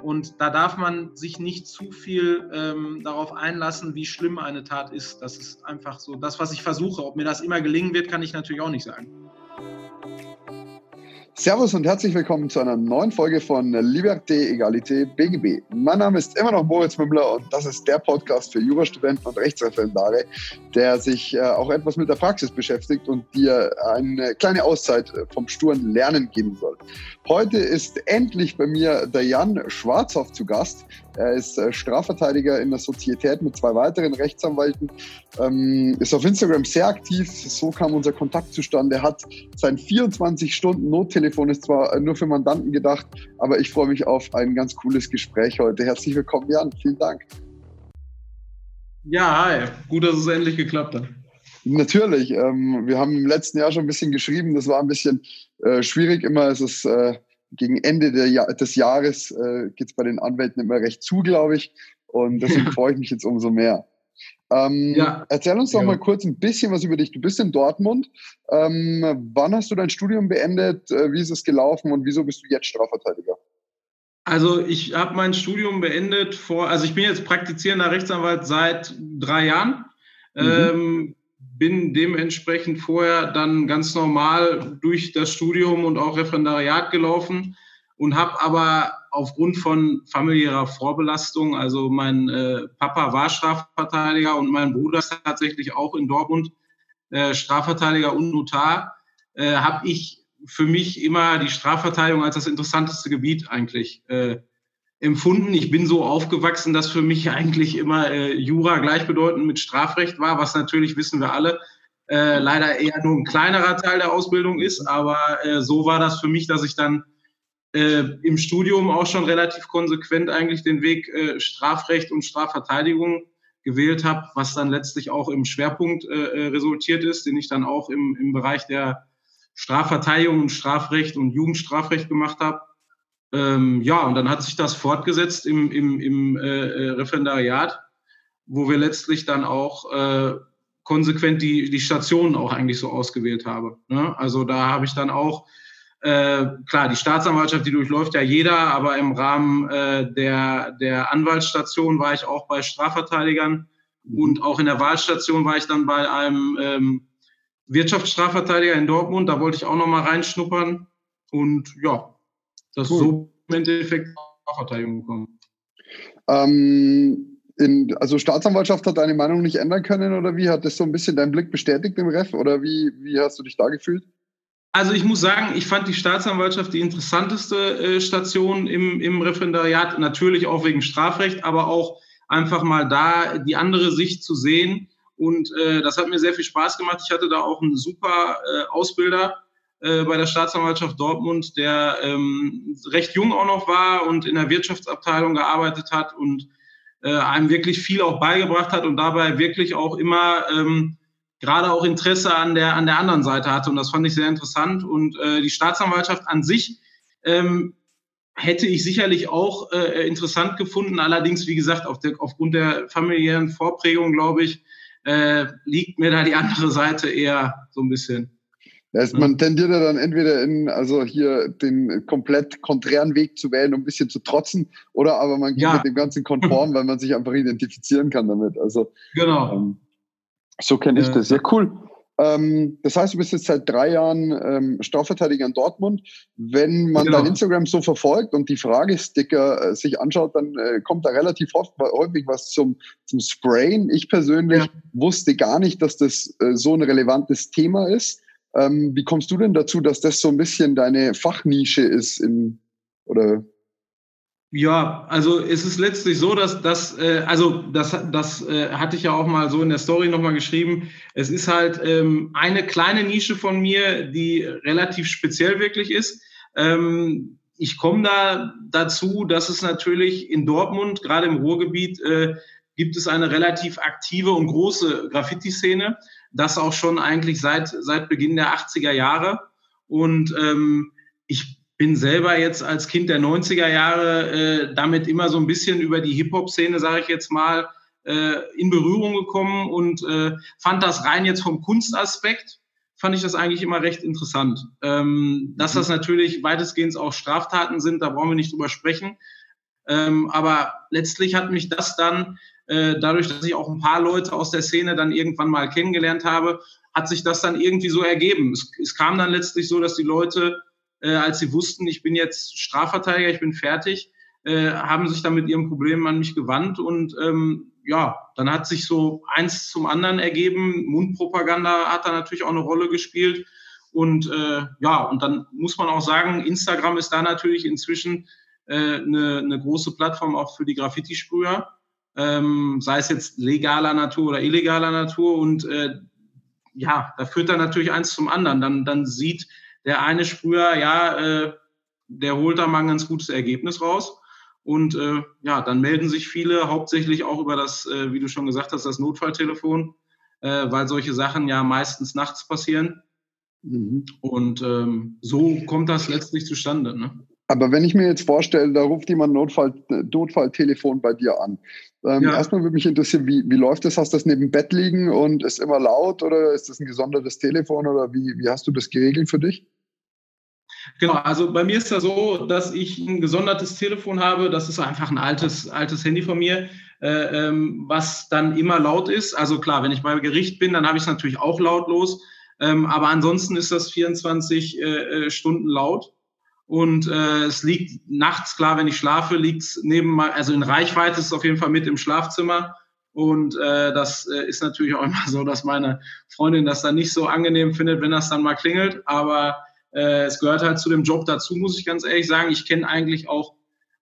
Und da darf man sich nicht zu viel ähm, darauf einlassen, wie schlimm eine Tat ist. Das ist einfach so das, was ich versuche. Ob mir das immer gelingen wird, kann ich natürlich auch nicht sagen. Servus und herzlich willkommen zu einer neuen Folge von Liberté, Egalité, BGB. Mein Name ist immer noch Moritz Mümmler und das ist der Podcast für Jurastudenten und Rechtsreferendare, der sich äh, auch etwas mit der Praxis beschäftigt und dir eine kleine Auszeit vom sturen Lernen geben soll. Heute ist endlich bei mir der Jan Schwarzhoff zu Gast. Er ist äh, Strafverteidiger in der Sozietät mit zwei weiteren Rechtsanwälten, ähm, ist auf Instagram sehr aktiv. So kam unser Kontakt zustande. Er hat sein 24-Stunden-Nottelefon, ist zwar nur für Mandanten gedacht, aber ich freue mich auf ein ganz cooles Gespräch heute. Herzlich willkommen, Jan. Vielen Dank. Ja, hi. Gut, dass es endlich geklappt hat. Natürlich. Ähm, wir haben im letzten Jahr schon ein bisschen geschrieben. Das war ein bisschen äh, schwierig. Immer ist es äh, gegen Ende der, des Jahres äh, geht es bei den Anwälten immer recht zu, glaube ich. Und deswegen freue ich mich jetzt umso mehr. Ähm, ja. Erzähl uns doch ja. mal kurz ein bisschen was über dich. Du bist in Dortmund. Ähm, wann hast du dein Studium beendet? Äh, wie ist es gelaufen und wieso bist du jetzt Strafverteidiger? Also ich habe mein Studium beendet vor, also ich bin jetzt praktizierender Rechtsanwalt seit drei Jahren. Mhm. Ähm, bin dementsprechend vorher dann ganz normal durch das Studium und auch Referendariat gelaufen und habe aber aufgrund von familiärer Vorbelastung, also mein äh, Papa war Strafverteidiger und mein Bruder ist tatsächlich auch in Dortmund äh, Strafverteidiger und Notar, äh, habe ich für mich immer die Strafverteidigung als das interessanteste Gebiet eigentlich äh, empfunden. Ich bin so aufgewachsen, dass für mich eigentlich immer äh, Jura gleichbedeutend mit Strafrecht war, was natürlich, wissen wir alle, äh, leider eher nur ein kleinerer Teil der Ausbildung ist. Aber äh, so war das für mich, dass ich dann äh, im Studium auch schon relativ konsequent eigentlich den Weg äh, Strafrecht und Strafverteidigung gewählt habe, was dann letztlich auch im Schwerpunkt äh, äh resultiert ist, den ich dann auch im, im Bereich der Strafverteidigung und Strafrecht und Jugendstrafrecht gemacht habe. Ähm, ja, und dann hat sich das fortgesetzt im, im, im äh, äh, Referendariat, wo wir letztlich dann auch äh, konsequent die, die Stationen auch eigentlich so ausgewählt haben. Ne? Also da habe ich dann auch, äh, klar, die Staatsanwaltschaft, die durchläuft ja jeder, aber im Rahmen äh, der, der Anwaltsstation war ich auch bei Strafverteidigern mhm. und auch in der Wahlstation war ich dann bei einem ähm, Wirtschaftsstrafverteidiger in Dortmund. Da wollte ich auch noch mal reinschnuppern. Und ja, dass cool. so im Endeffekt Strafverteidigung bekommen. Ähm, in, also Staatsanwaltschaft hat deine Meinung nicht ändern können oder wie? Hat das so ein bisschen deinen Blick bestätigt im Ref oder wie, wie hast du dich da gefühlt? Also ich muss sagen, ich fand die Staatsanwaltschaft die interessanteste äh, Station im, im Referendariat, natürlich auch wegen Strafrecht, aber auch einfach mal da die andere Sicht zu sehen. Und äh, das hat mir sehr viel Spaß gemacht. Ich hatte da auch einen super äh, Ausbilder, äh, bei der Staatsanwaltschaft Dortmund, der ähm, recht jung auch noch war und in der Wirtschaftsabteilung gearbeitet hat und äh, einem wirklich viel auch beigebracht hat und dabei wirklich auch immer ähm, gerade auch Interesse an der, an der anderen Seite hatte. Und das fand ich sehr interessant. Und äh, die Staatsanwaltschaft an sich ähm, hätte ich sicherlich auch äh, interessant gefunden. Allerdings, wie gesagt, auf der, aufgrund der familiären Vorprägung, glaube ich, äh, liegt mir da die andere Seite eher so ein bisschen. Das heißt, man tendiert ja dann entweder in, also hier den komplett konträren Weg zu wählen, um ein bisschen zu trotzen, oder aber man geht ja. mit dem Ganzen konform, weil man sich einfach identifizieren kann damit. Also, genau. Ähm, so kenne ich das. Ja, cool. Ähm, das heißt, du bist jetzt seit drei Jahren ähm, Strafverteidiger in Dortmund. Wenn man genau. dein Instagram so verfolgt und die Fragesticker äh, sich anschaut, dann äh, kommt da relativ oft, häufig was zum, zum Sprayen. Ich persönlich ja. wusste gar nicht, dass das äh, so ein relevantes Thema ist. Ähm, wie kommst du denn dazu, dass das so ein bisschen deine Fachnische ist in, oder? Ja, also es ist letztlich so, dass das, äh, also das, das äh, hatte ich ja auch mal so in der Story nochmal geschrieben. Es ist halt ähm, eine kleine Nische von mir, die relativ speziell wirklich ist. Ähm, ich komme da dazu, dass es natürlich in Dortmund, gerade im Ruhrgebiet, äh, gibt es eine relativ aktive und große Graffiti-Szene das auch schon eigentlich seit, seit Beginn der 80er Jahre. Und ähm, ich bin selber jetzt als Kind der 90er Jahre äh, damit immer so ein bisschen über die Hip-Hop-Szene, sage ich jetzt mal, äh, in Berührung gekommen und äh, fand das rein jetzt vom Kunstaspekt, fand ich das eigentlich immer recht interessant. Ähm, dass das natürlich weitestgehend auch Straftaten sind, da brauchen wir nicht drüber sprechen. Ähm, aber letztlich hat mich das dann, äh, dadurch, dass ich auch ein paar Leute aus der Szene dann irgendwann mal kennengelernt habe, hat sich das dann irgendwie so ergeben. Es, es kam dann letztlich so, dass die Leute, äh, als sie wussten, ich bin jetzt Strafverteidiger, ich bin fertig, äh, haben sich dann mit ihrem Problem an mich gewandt und ähm, ja, dann hat sich so eins zum anderen ergeben. Mundpropaganda hat da natürlich auch eine Rolle gespielt. Und äh, ja, und dann muss man auch sagen, Instagram ist da natürlich inzwischen äh, eine, eine große Plattform auch für die Graffiti-Sprüher, ähm, sei es jetzt legaler Natur oder illegaler Natur. Und äh, ja, da führt dann natürlich eins zum anderen. Dann, dann sieht der eine Sprüher, ja, äh, der holt da mal ein ganz gutes Ergebnis raus. Und äh, ja, dann melden sich viele hauptsächlich auch über das, äh, wie du schon gesagt hast, das Notfalltelefon, äh, weil solche Sachen ja meistens nachts passieren. Mhm. Und ähm, so kommt das letztlich zustande. Ne? Aber wenn ich mir jetzt vorstelle, da ruft jemand Notfall, Notfalltelefon bei dir an. Ähm, ja. Erstmal würde mich interessieren, wie, wie läuft das? Hast du das neben dem Bett liegen und ist immer laut oder ist das ein gesondertes Telefon oder wie, wie hast du das geregelt für dich? Genau, also bei mir ist das so, dass ich ein gesondertes Telefon habe. Das ist einfach ein altes, altes Handy von mir, äh, ähm, was dann immer laut ist. Also klar, wenn ich bei Gericht bin, dann habe ich es natürlich auch lautlos. Ähm, aber ansonsten ist das 24 äh, äh, Stunden laut. Und äh, es liegt nachts, klar, wenn ich schlafe, liegt es neben, also in Reichweite ist es auf jeden Fall mit im Schlafzimmer. Und äh, das äh, ist natürlich auch immer so, dass meine Freundin das dann nicht so angenehm findet, wenn das dann mal klingelt. Aber äh, es gehört halt zu dem Job dazu, muss ich ganz ehrlich sagen. Ich kenne eigentlich auch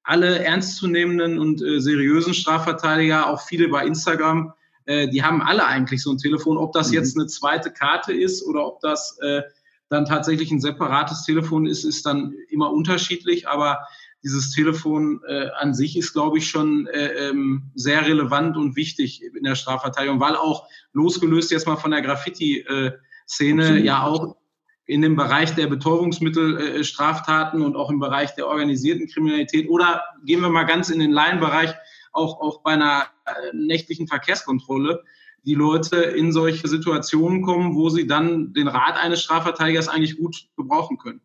alle ernstzunehmenden und äh, seriösen Strafverteidiger, auch viele bei Instagram, äh, die haben alle eigentlich so ein Telefon. Ob das mhm. jetzt eine zweite Karte ist oder ob das äh, dann tatsächlich ein separates Telefon ist, ist dann immer unterschiedlich. Aber dieses Telefon äh, an sich ist, glaube ich, schon äh, ähm, sehr relevant und wichtig in der Strafverteidigung, weil auch losgelöst jetzt mal von der Graffiti-Szene äh, ja auch in dem Bereich der Betäubungsmittelstraftaten und auch im Bereich der organisierten Kriminalität oder gehen wir mal ganz in den Laienbereich, auch, auch bei einer äh, nächtlichen Verkehrskontrolle, die Leute in solche Situationen kommen, wo sie dann den Rat eines Strafverteidigers eigentlich gut gebrauchen können.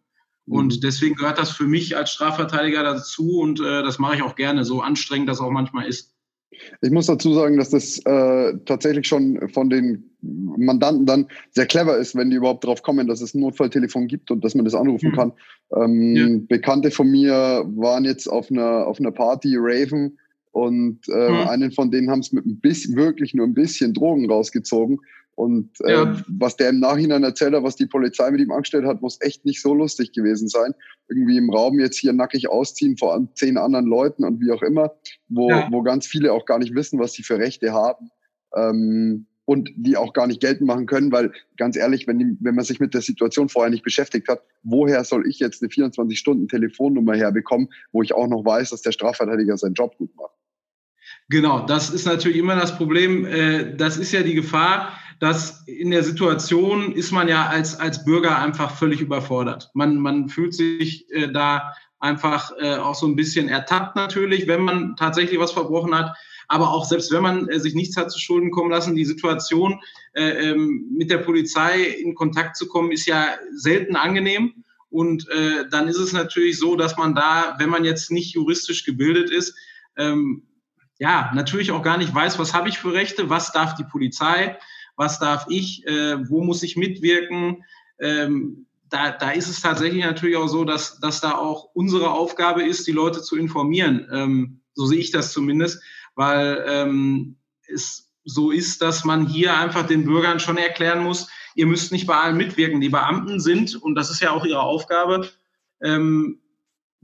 Und mhm. deswegen gehört das für mich als Strafverteidiger dazu und äh, das mache ich auch gerne, so anstrengend das auch manchmal ist. Ich muss dazu sagen, dass das äh, tatsächlich schon von den Mandanten dann sehr clever ist, wenn die überhaupt darauf kommen, dass es ein Notfalltelefon gibt und dass man das anrufen mhm. kann. Ähm, ja. Bekannte von mir waren jetzt auf einer, auf einer Party, Raven, und äh, mhm. einen von denen haben es mit ein bisschen, wirklich nur ein bisschen Drogen rausgezogen. Und äh, ja. was der im Nachhinein erzählt hat, was die Polizei mit ihm angestellt hat, muss echt nicht so lustig gewesen sein. Irgendwie im Raum jetzt hier nackig ausziehen vor zehn anderen Leuten und wie auch immer, wo, ja. wo ganz viele auch gar nicht wissen, was sie für Rechte haben. Ähm, und die auch gar nicht geltend machen können, weil ganz ehrlich, wenn, die, wenn man sich mit der Situation vorher nicht beschäftigt hat, woher soll ich jetzt eine 24-Stunden-Telefonnummer herbekommen, wo ich auch noch weiß, dass der Strafverteidiger seinen Job gut macht? Genau, das ist natürlich immer das Problem. Äh, das ist ja die Gefahr, dass in der Situation ist man ja als, als Bürger einfach völlig überfordert. Man, man fühlt sich äh, da einfach äh, auch so ein bisschen ertappt natürlich, wenn man tatsächlich was verbrochen hat. Aber auch selbst wenn man sich nichts hat zu Schulden kommen lassen, die Situation ähm, mit der Polizei in Kontakt zu kommen, ist ja selten angenehm. Und dann ist es natürlich so, dass man da, wenn man jetzt nicht juristisch gebildet ist, ähm, ja, natürlich auch gar nicht weiß, was habe ich für Rechte, was darf die Polizei, was darf ich, äh, wo muss ich mitwirken. Ähm, da, da ist es tatsächlich natürlich auch so, dass, dass da auch unsere Aufgabe ist, die Leute zu informieren. Ähm, so sehe ich das zumindest, weil ähm, es so ist, dass man hier einfach den Bürgern schon erklären muss, ihr müsst nicht bei allen mitwirken. Die Beamten sind, und das ist ja auch ihre Aufgabe, ähm,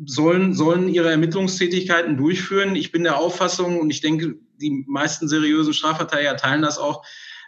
sollen, sollen ihre Ermittlungstätigkeiten durchführen. Ich bin der Auffassung, und ich denke, die meisten seriösen Strafverteidiger teilen das auch,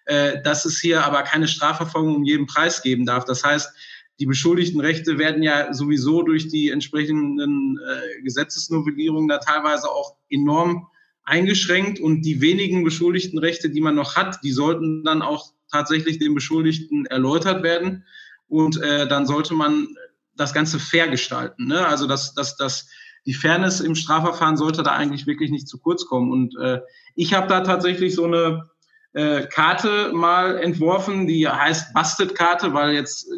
äh, dass es hier aber keine Strafverfolgung um jeden Preis geben darf. Das heißt, die Beschuldigtenrechte werden ja sowieso durch die entsprechenden äh, Gesetzesnovellierungen da teilweise auch enorm eingeschränkt und die wenigen Beschuldigtenrechte, die man noch hat, die sollten dann auch tatsächlich den Beschuldigten erläutert werden. Und äh, dann sollte man das Ganze fair gestalten. Ne? Also dass, dass, dass die Fairness im Strafverfahren sollte da eigentlich wirklich nicht zu kurz kommen. Und äh, ich habe da tatsächlich so eine äh, Karte mal entworfen, die heißt Busted-Karte, weil jetzt,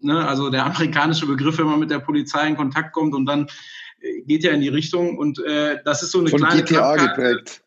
ne, also der amerikanische Begriff, wenn man mit der Polizei in Kontakt kommt und dann geht ja in die Richtung und äh, das ist so eine von kleine GTA geprägt.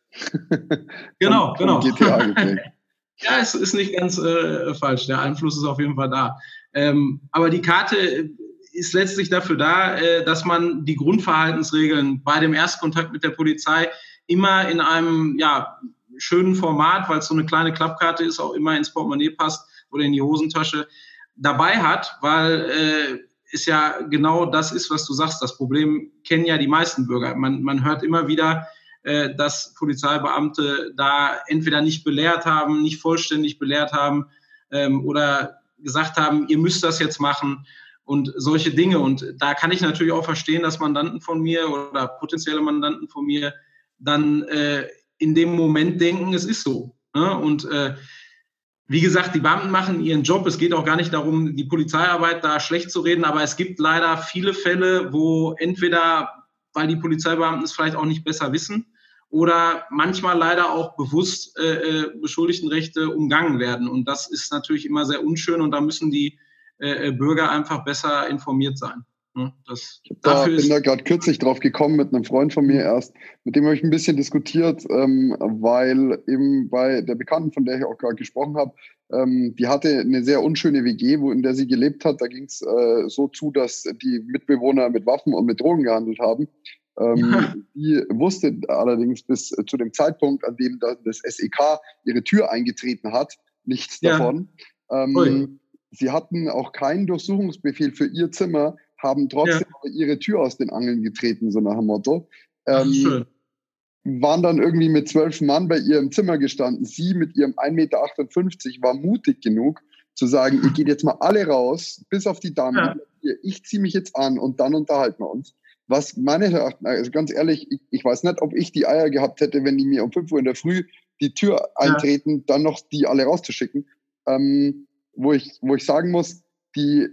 genau, genau. Von GTA geprägt. ja, es ist nicht ganz äh, falsch. Der Einfluss ist auf jeden Fall da. Ähm, aber die Karte ist letztlich dafür da, äh, dass man die Grundverhaltensregeln bei dem Erstkontakt mit der Polizei immer in einem ja, schönen Format, weil es so eine kleine Klappkarte ist, auch immer ins Portemonnaie passt oder in die Hosentasche dabei hat, weil äh, es ja genau das ist, was du sagst. Das Problem kennen ja die meisten Bürger. Man, man hört immer wieder, äh, dass Polizeibeamte da entweder nicht belehrt haben, nicht vollständig belehrt haben ähm, oder gesagt haben, ihr müsst das jetzt machen und solche Dinge. Und da kann ich natürlich auch verstehen, dass Mandanten von mir oder potenzielle Mandanten von mir dann äh, in dem Moment denken, es ist so. Ne? Und äh, wie gesagt, die Beamten machen ihren Job. Es geht auch gar nicht darum, die Polizeiarbeit da schlecht zu reden, aber es gibt leider viele Fälle, wo entweder, weil die Polizeibeamten es vielleicht auch nicht besser wissen, oder manchmal leider auch bewusst äh, äh Beschuldigtenrechte umgangen werden. Und das ist natürlich immer sehr unschön und da müssen die äh, äh Bürger einfach besser informiert sein. Ne? Das, ich da, bin da gerade kürzlich drauf gekommen mit einem Freund von mir erst, mit dem habe ich ein bisschen diskutiert, ähm, weil eben bei der Bekannten, von der ich auch gerade gesprochen habe, ähm, die hatte eine sehr unschöne WG, wo in der sie gelebt hat. Da ging es äh, so zu, dass die Mitbewohner mit Waffen und mit Drogen gehandelt haben. Ähm, die wusste allerdings bis zu dem Zeitpunkt, an dem das SEK ihre Tür eingetreten hat, nichts ja. davon. Ähm, sie hatten auch keinen Durchsuchungsbefehl für ihr Zimmer, haben trotzdem ja. ihre Tür aus den Angeln getreten, so nach dem Motto. Ähm, schön. Waren dann irgendwie mit zwölf Mann bei ihr im Zimmer gestanden. Sie mit ihrem 1,58 Meter war mutig genug zu sagen, ihr geht jetzt mal alle raus, bis auf die Damen. Ja. Ich ziehe mich jetzt an und dann unterhalten wir uns. Was meines Erachtens, also ganz ehrlich, ich, ich, weiß nicht, ob ich die Eier gehabt hätte, wenn die mir um 5 Uhr in der Früh die Tür eintreten, ja. dann noch die alle rauszuschicken. Ähm, wo, ich, wo ich sagen muss, die,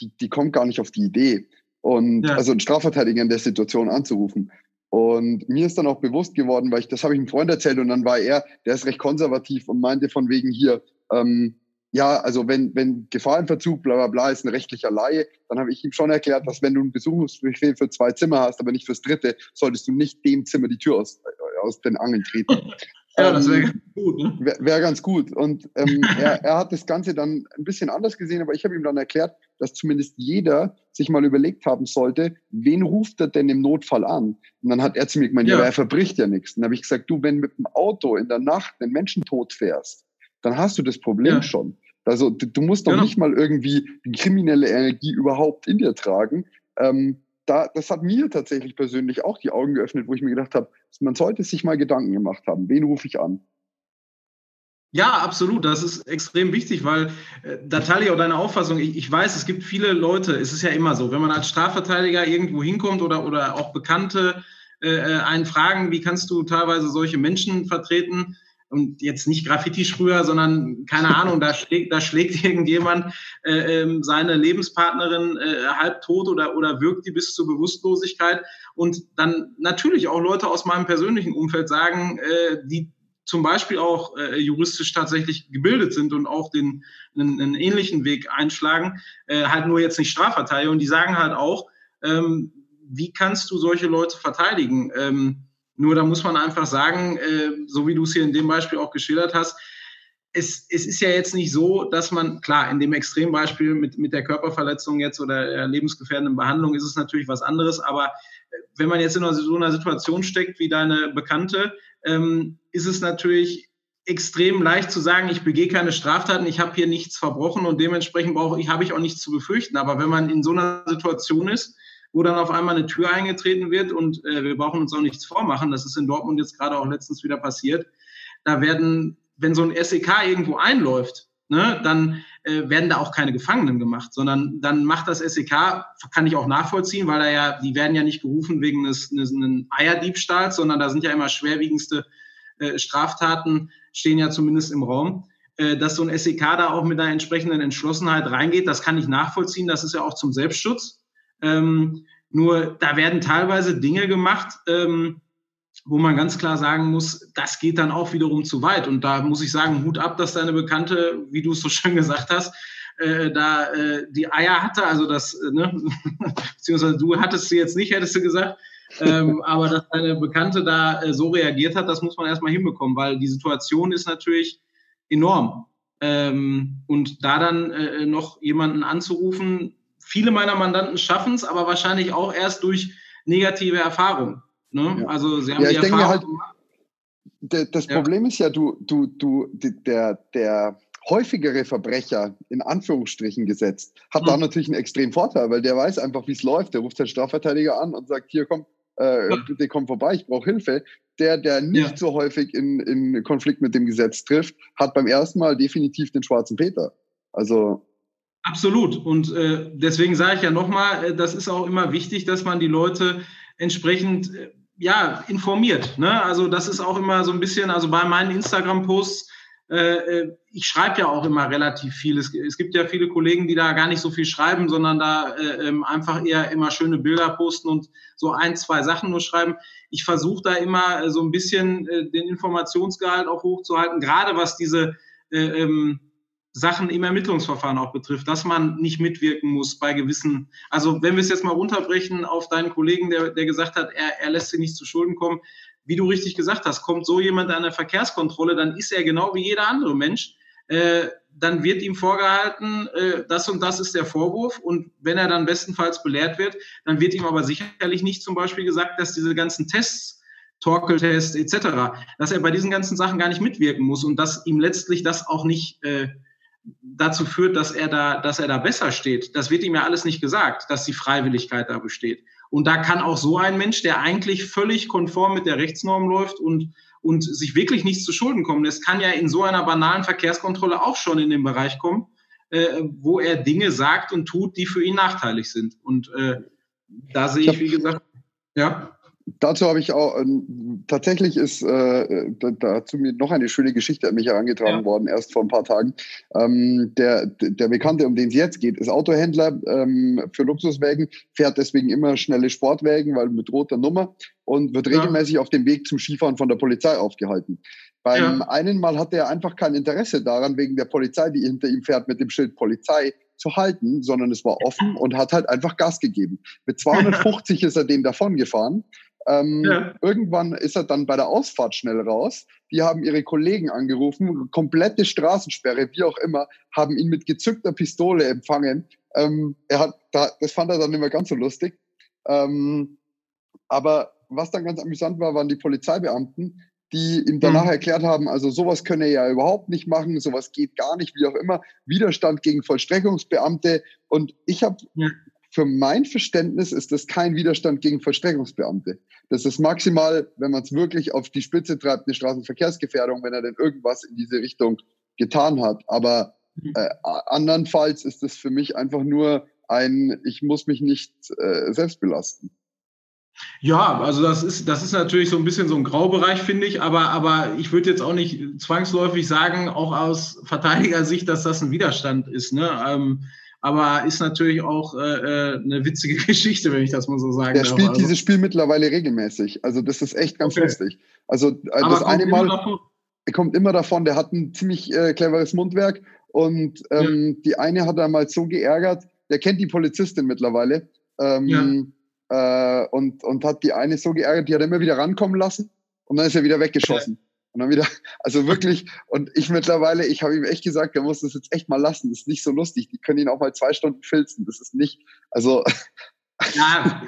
die, die kommt gar nicht auf die Idee. Und ja. also einen Strafverteidiger in der Situation anzurufen. Und mir ist dann auch bewusst geworden, weil ich, das habe ich einem Freund erzählt und dann war er, der ist recht konservativ und meinte von wegen hier, ähm, ja, also wenn, wenn Gefahrenverzug, bla bla bla, ist ein rechtlicher Laie, dann habe ich ihm schon erklärt, dass wenn du einen Besuchungsbefehl für zwei Zimmer hast, aber nicht fürs dritte, solltest du nicht dem Zimmer die Tür aus, aus den Angeln treten. Ja, das wäre ähm, ganz gut. Ne? Wäre wär ganz gut. Und ähm, er, er hat das Ganze dann ein bisschen anders gesehen, aber ich habe ihm dann erklärt, dass zumindest jeder sich mal überlegt haben sollte, wen ruft er denn im Notfall an? Und dann hat er zu mir gemeint, ja, ja er verbricht ja nichts. dann habe ich gesagt, du, wenn mit dem Auto in der Nacht einen Menschen tot fährst, dann hast du das Problem ja. schon. Also du, du musst doch genau. nicht mal irgendwie die kriminelle Energie überhaupt in dir tragen. Ähm, da, das hat mir tatsächlich persönlich auch die Augen geöffnet, wo ich mir gedacht habe, man sollte sich mal Gedanken gemacht haben. Wen rufe ich an? Ja, absolut. Das ist extrem wichtig, weil äh, da teile ich auch deine Auffassung. Ich, ich, weiß, es gibt viele Leute, es ist ja immer so, wenn man als Strafverteidiger irgendwo hinkommt oder, oder auch Bekannte äh, äh einen fragen, wie kannst du teilweise solche Menschen vertreten, und jetzt nicht Graffiti-Sprüher, sondern keine Ahnung, da schlägt, da schlägt irgendjemand äh, ähm, seine Lebenspartnerin äh, halb tot oder, oder wirkt die bis zur Bewusstlosigkeit. Und dann natürlich auch Leute aus meinem persönlichen Umfeld sagen, äh, die zum Beispiel auch äh, juristisch tatsächlich gebildet sind und auch den einen, einen ähnlichen Weg einschlagen, äh, halt nur jetzt nicht Strafverteidiger. Und die sagen halt auch, ähm, wie kannst du solche Leute verteidigen? Ähm, nur da muss man einfach sagen, äh, so wie du es hier in dem Beispiel auch geschildert hast, es, es ist ja jetzt nicht so, dass man, klar, in dem Extrembeispiel mit, mit der Körperverletzung jetzt oder der lebensgefährdenden Behandlung ist es natürlich was anderes, aber äh, wenn man jetzt in so einer Situation steckt wie deine Bekannte, ähm, ist es natürlich extrem leicht zu sagen, ich begehe keine Straftaten, ich habe hier nichts verbrochen und dementsprechend brauche ich, habe ich auch nichts zu befürchten. Aber wenn man in so einer Situation ist, wo dann auf einmal eine Tür eingetreten wird und äh, wir brauchen uns auch nichts vormachen. Das ist in Dortmund jetzt gerade auch letztens wieder passiert. Da werden, wenn so ein SEK irgendwo einläuft, ne, dann äh, werden da auch keine Gefangenen gemacht, sondern dann macht das SEK, kann ich auch nachvollziehen, weil da ja, die werden ja nicht gerufen wegen des einen Eierdiebstahls, sondern da sind ja immer schwerwiegendste äh, Straftaten, stehen ja zumindest im Raum äh, dass so ein SEK da auch mit einer entsprechenden Entschlossenheit reingeht, das kann ich nachvollziehen. Das ist ja auch zum Selbstschutz. Ähm, nur da werden teilweise Dinge gemacht, ähm, wo man ganz klar sagen muss, das geht dann auch wiederum zu weit. Und da muss ich sagen, Hut ab, dass deine Bekannte, wie du es so schön gesagt hast, äh, da äh, die Eier hatte, also das, äh, ne, beziehungsweise du hattest sie jetzt nicht, hättest du gesagt, ähm, aber dass deine Bekannte da äh, so reagiert hat, das muss man erstmal hinbekommen, weil die Situation ist natürlich enorm. Ähm, und da dann äh, noch jemanden anzurufen, viele meiner Mandanten schaffen es, aber wahrscheinlich auch erst durch negative Erfahrungen. Ne? Ja. Also sie haben ja, die Erfahrung halt, das ja. Problem ist ja, du, du, du, der, der häufigere Verbrecher, in Anführungsstrichen gesetzt, hat mhm. da natürlich einen extremen Vorteil, weil der weiß einfach, wie es läuft. Der ruft seinen Strafverteidiger an und sagt, hier komm, äh, bitte komm vorbei, ich brauche Hilfe. Der, der nicht ja. so häufig in, in Konflikt mit dem Gesetz trifft, hat beim ersten Mal definitiv den schwarzen Peter. Also Absolut. Und äh, deswegen sage ich ja nochmal, äh, das ist auch immer wichtig, dass man die Leute entsprechend äh, ja, informiert. Ne? Also das ist auch immer so ein bisschen, also bei meinen Instagram-Posts, äh, äh, ich schreibe ja auch immer relativ viel. Es, es, gibt ja viele Kollegen, die da gar nicht so viel schreiben, sondern da äh, ähm, einfach eher immer schöne Bilder posten und so ein, zwei Sachen nur schreiben. Ich versuche da immer äh, so ein bisschen äh, den Informationsgehalt auch hochzuhalten, gerade was diese äh, ähm, Sachen im Ermittlungsverfahren auch betrifft, dass man nicht mitwirken muss bei gewissen, also wenn wir es jetzt mal runterbrechen auf deinen Kollegen, der, der gesagt hat, er, er lässt sich nicht zu Schulden kommen, wie du richtig gesagt hast, kommt so jemand an der Verkehrskontrolle, dann ist er genau wie jeder andere Mensch, äh, dann wird ihm vorgehalten, äh, das und das ist der Vorwurf und wenn er dann bestenfalls belehrt wird, dann wird ihm aber sicherlich nicht zum Beispiel gesagt, dass diese ganzen Tests Torkeltest etc., dass er bei diesen ganzen Sachen gar nicht mitwirken muss und dass ihm letztlich das auch nicht äh, dazu führt, dass er da, dass er da besser steht. Das wird ihm ja alles nicht gesagt, dass die Freiwilligkeit da besteht. Und da kann auch so ein Mensch, der eigentlich völlig konform mit der Rechtsnorm läuft und, und sich wirklich nichts zu Schulden kommen lässt, kann ja in so einer banalen Verkehrskontrolle auch schon in den Bereich kommen, äh, wo er Dinge sagt und tut, die für ihn nachteilig sind. Und äh, da sehe ich, wie gesagt, ja. Dazu habe ich auch, äh, tatsächlich ist äh, dazu mir noch eine schöne Geschichte an mich herangetragen ja. worden, erst vor ein paar Tagen. Ähm, der, der Bekannte, um den es jetzt geht, ist Autohändler ähm, für Luxuswägen, fährt deswegen immer schnelle Sportwägen, weil mit roter Nummer und wird regelmäßig ja. auf dem Weg zum Skifahren von der Polizei aufgehalten. Beim ja. einen Mal hatte er einfach kein Interesse daran, wegen der Polizei, die hinter ihm fährt, mit dem Schild Polizei zu halten, sondern es war offen und hat halt einfach Gas gegeben. Mit 250 ist er den davon gefahren ähm, ja. Irgendwann ist er dann bei der Ausfahrt schnell raus. Die haben ihre Kollegen angerufen, komplette Straßensperre, wie auch immer, haben ihn mit gezückter Pistole empfangen. Ähm, er hat, da, das fand er dann nicht mehr ganz so lustig. Ähm, aber was dann ganz amüsant war, waren die Polizeibeamten, die ihm danach mhm. erklärt haben, also sowas könne er ja überhaupt nicht machen, sowas geht gar nicht, wie auch immer. Widerstand gegen Vollstreckungsbeamte. Und ich habe ja für mein Verständnis ist das kein Widerstand gegen Vollstreckungsbeamte. Das ist maximal, wenn man es wirklich auf die Spitze treibt, eine Straßenverkehrsgefährdung, wenn er denn irgendwas in diese Richtung getan hat. Aber mhm. äh, andernfalls ist es für mich einfach nur ein, ich muss mich nicht äh, selbst belasten. Ja, also das ist, das ist natürlich so ein bisschen so ein Graubereich, finde ich, aber, aber ich würde jetzt auch nicht zwangsläufig sagen, auch aus Verteidigersicht, dass das ein Widerstand ist. Ne? Ähm, aber ist natürlich auch äh, äh, eine witzige Geschichte, wenn ich das mal so sagen Der darf. spielt also. dieses Spiel mittlerweile regelmäßig. Also das ist echt ganz okay. lustig. Also äh, das eine Mal er kommt immer davon, der hat ein ziemlich äh, cleveres Mundwerk und ähm, ja. die eine hat er mal so geärgert, der kennt die Polizistin mittlerweile ähm, ja. äh, und, und hat die eine so geärgert, die hat er immer wieder rankommen lassen und dann ist er wieder weggeschossen. Ja. Und dann wieder, also wirklich, und ich mittlerweile, ich habe ihm echt gesagt, er muss das jetzt echt mal lassen. Das ist nicht so lustig. Die können ihn auch mal zwei Stunden filzen. Das ist nicht, also. Ja,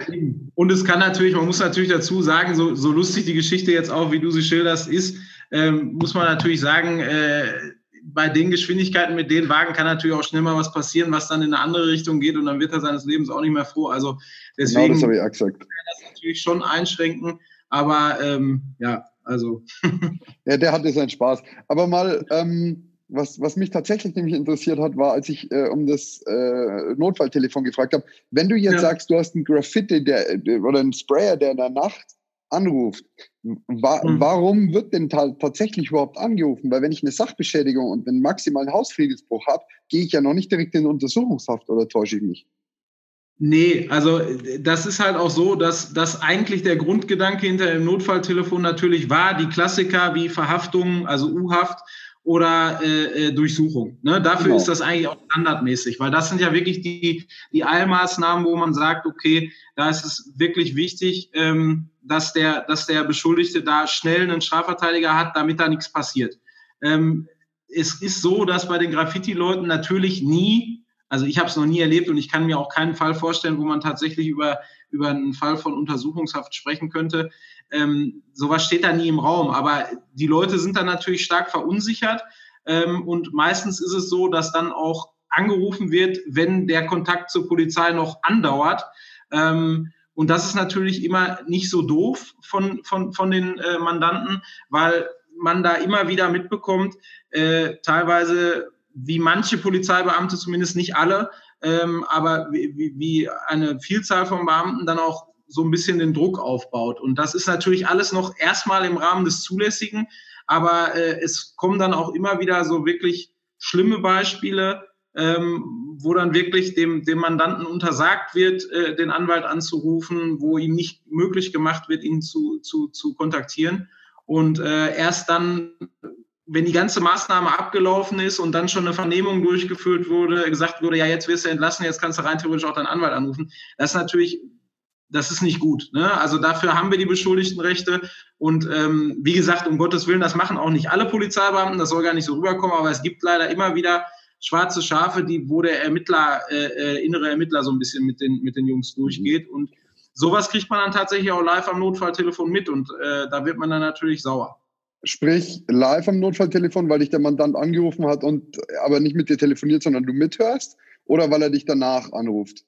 und es kann natürlich, man muss natürlich dazu sagen, so, so lustig die Geschichte jetzt auch, wie du sie schilderst, ist, ähm, muss man natürlich sagen, äh, bei den Geschwindigkeiten mit den Wagen kann natürlich auch schnell mal was passieren, was dann in eine andere Richtung geht und dann wird er seines Lebens auch nicht mehr froh. Also deswegen genau das habe ich auch gesagt. kann das natürlich schon einschränken, aber ähm, ja, also. ja, der hatte seinen Spaß. Aber mal, ähm, was, was mich tatsächlich nämlich interessiert hat, war, als ich äh, um das äh, Notfalltelefon gefragt habe, wenn du jetzt ja. sagst, du hast einen Graffiti der, oder einen Sprayer, der in der Nacht anruft, wa mhm. warum wird denn tatsächlich überhaupt angerufen? Weil wenn ich eine Sachbeschädigung und einen maximalen Hausfriedensbruch habe, gehe ich ja noch nicht direkt in Untersuchungshaft oder täusche ich mich? Nee, also das ist halt auch so, dass, dass eigentlich der Grundgedanke hinter dem Notfalltelefon natürlich war, die Klassiker wie Verhaftung, also U-Haft oder äh, äh, Durchsuchung. Ne? Dafür genau. ist das eigentlich auch standardmäßig, weil das sind ja wirklich die, die Eilmaßnahmen, wo man sagt, okay, da ist es wirklich wichtig, ähm, dass, der, dass der Beschuldigte da schnell einen Strafverteidiger hat, damit da nichts passiert. Ähm, es ist so, dass bei den Graffiti-Leuten natürlich nie, also ich habe es noch nie erlebt und ich kann mir auch keinen Fall vorstellen, wo man tatsächlich über, über einen Fall von Untersuchungshaft sprechen könnte. Ähm, sowas steht da nie im Raum. Aber die Leute sind dann natürlich stark verunsichert. Ähm, und meistens ist es so, dass dann auch angerufen wird, wenn der Kontakt zur Polizei noch andauert. Ähm, und das ist natürlich immer nicht so doof von, von, von den äh, Mandanten, weil man da immer wieder mitbekommt, äh, teilweise wie manche Polizeibeamte, zumindest nicht alle, ähm, aber wie, wie eine Vielzahl von Beamten dann auch so ein bisschen den Druck aufbaut. Und das ist natürlich alles noch erstmal im Rahmen des Zulässigen, aber äh, es kommen dann auch immer wieder so wirklich schlimme Beispiele, ähm, wo dann wirklich dem, dem Mandanten untersagt wird, äh, den Anwalt anzurufen, wo ihm nicht möglich gemacht wird, ihn zu, zu, zu kontaktieren. Und äh, erst dann, wenn die ganze Maßnahme abgelaufen ist und dann schon eine Vernehmung durchgeführt wurde, gesagt wurde, ja, jetzt wirst du entlassen, jetzt kannst du rein theoretisch auch deinen Anwalt anrufen. Das ist natürlich, das ist nicht gut. Ne? Also dafür haben wir die Beschuldigtenrechte. Und ähm, wie gesagt, um Gottes Willen, das machen auch nicht alle Polizeibeamten, das soll gar nicht so rüberkommen, aber es gibt leider immer wieder schwarze Schafe, die, wo der Ermittler, äh, äh, innere Ermittler so ein bisschen mit den, mit den Jungs durchgeht. Und sowas kriegt man dann tatsächlich auch live am Notfalltelefon mit und äh, da wird man dann natürlich sauer. Sprich, live am Notfalltelefon, weil dich der Mandant angerufen hat und aber nicht mit dir telefoniert, sondern du mithörst oder weil er dich danach anruft?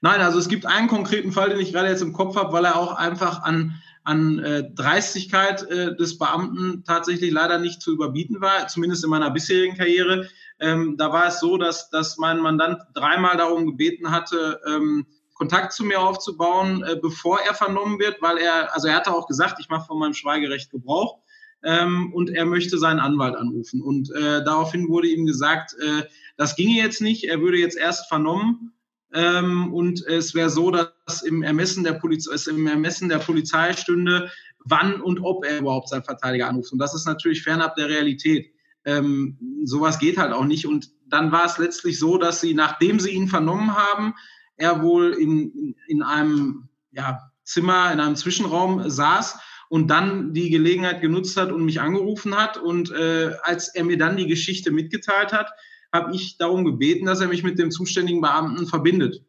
Nein, also es gibt einen konkreten Fall, den ich gerade jetzt im Kopf habe, weil er auch einfach an, an äh, Dreistigkeit äh, des Beamten tatsächlich leider nicht zu überbieten war, zumindest in meiner bisherigen Karriere. Ähm, da war es so, dass, dass mein Mandant dreimal darum gebeten hatte, ähm, Kontakt zu mir aufzubauen, äh, bevor er vernommen wird, weil er, also er hatte auch gesagt, ich mache von meinem Schweigerecht Gebrauch ähm, und er möchte seinen Anwalt anrufen. Und äh, daraufhin wurde ihm gesagt, äh, das ginge jetzt nicht, er würde jetzt erst vernommen ähm, und es wäre so, dass im Ermessen der es im Ermessen der Polizei stünde, wann und ob er überhaupt seinen Verteidiger anruft. Und das ist natürlich fernab der Realität. Ähm, sowas geht halt auch nicht. Und dann war es letztlich so, dass sie, nachdem sie ihn vernommen haben, er wohl in, in einem ja, Zimmer, in einem Zwischenraum saß und dann die Gelegenheit genutzt hat und mich angerufen hat. Und äh, als er mir dann die Geschichte mitgeteilt hat, habe ich darum gebeten, dass er mich mit dem zuständigen Beamten verbindet.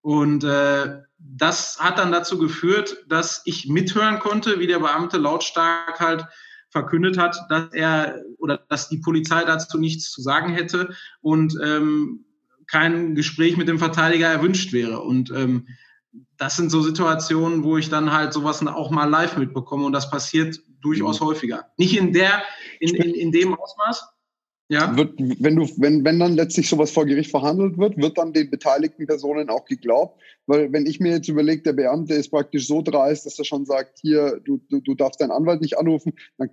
Und äh, das hat dann dazu geführt, dass ich mithören konnte, wie der Beamte lautstark halt verkündet hat, dass er oder dass die Polizei dazu nichts zu sagen hätte und ähm, kein Gespräch mit dem Verteidiger erwünscht wäre. Und ähm, das sind so Situationen, wo ich dann halt sowas auch mal live mitbekomme und das passiert durchaus mhm. häufiger. Nicht in der, in, in, in dem Ausmaß. Ja. Wird, wenn, du, wenn, wenn dann letztlich sowas vor Gericht verhandelt wird, wird dann den beteiligten Personen auch geglaubt? Weil wenn ich mir jetzt überlege, der Beamte ist praktisch so dreist, dass er schon sagt, hier, du, du, du darfst deinen Anwalt nicht anrufen, dann,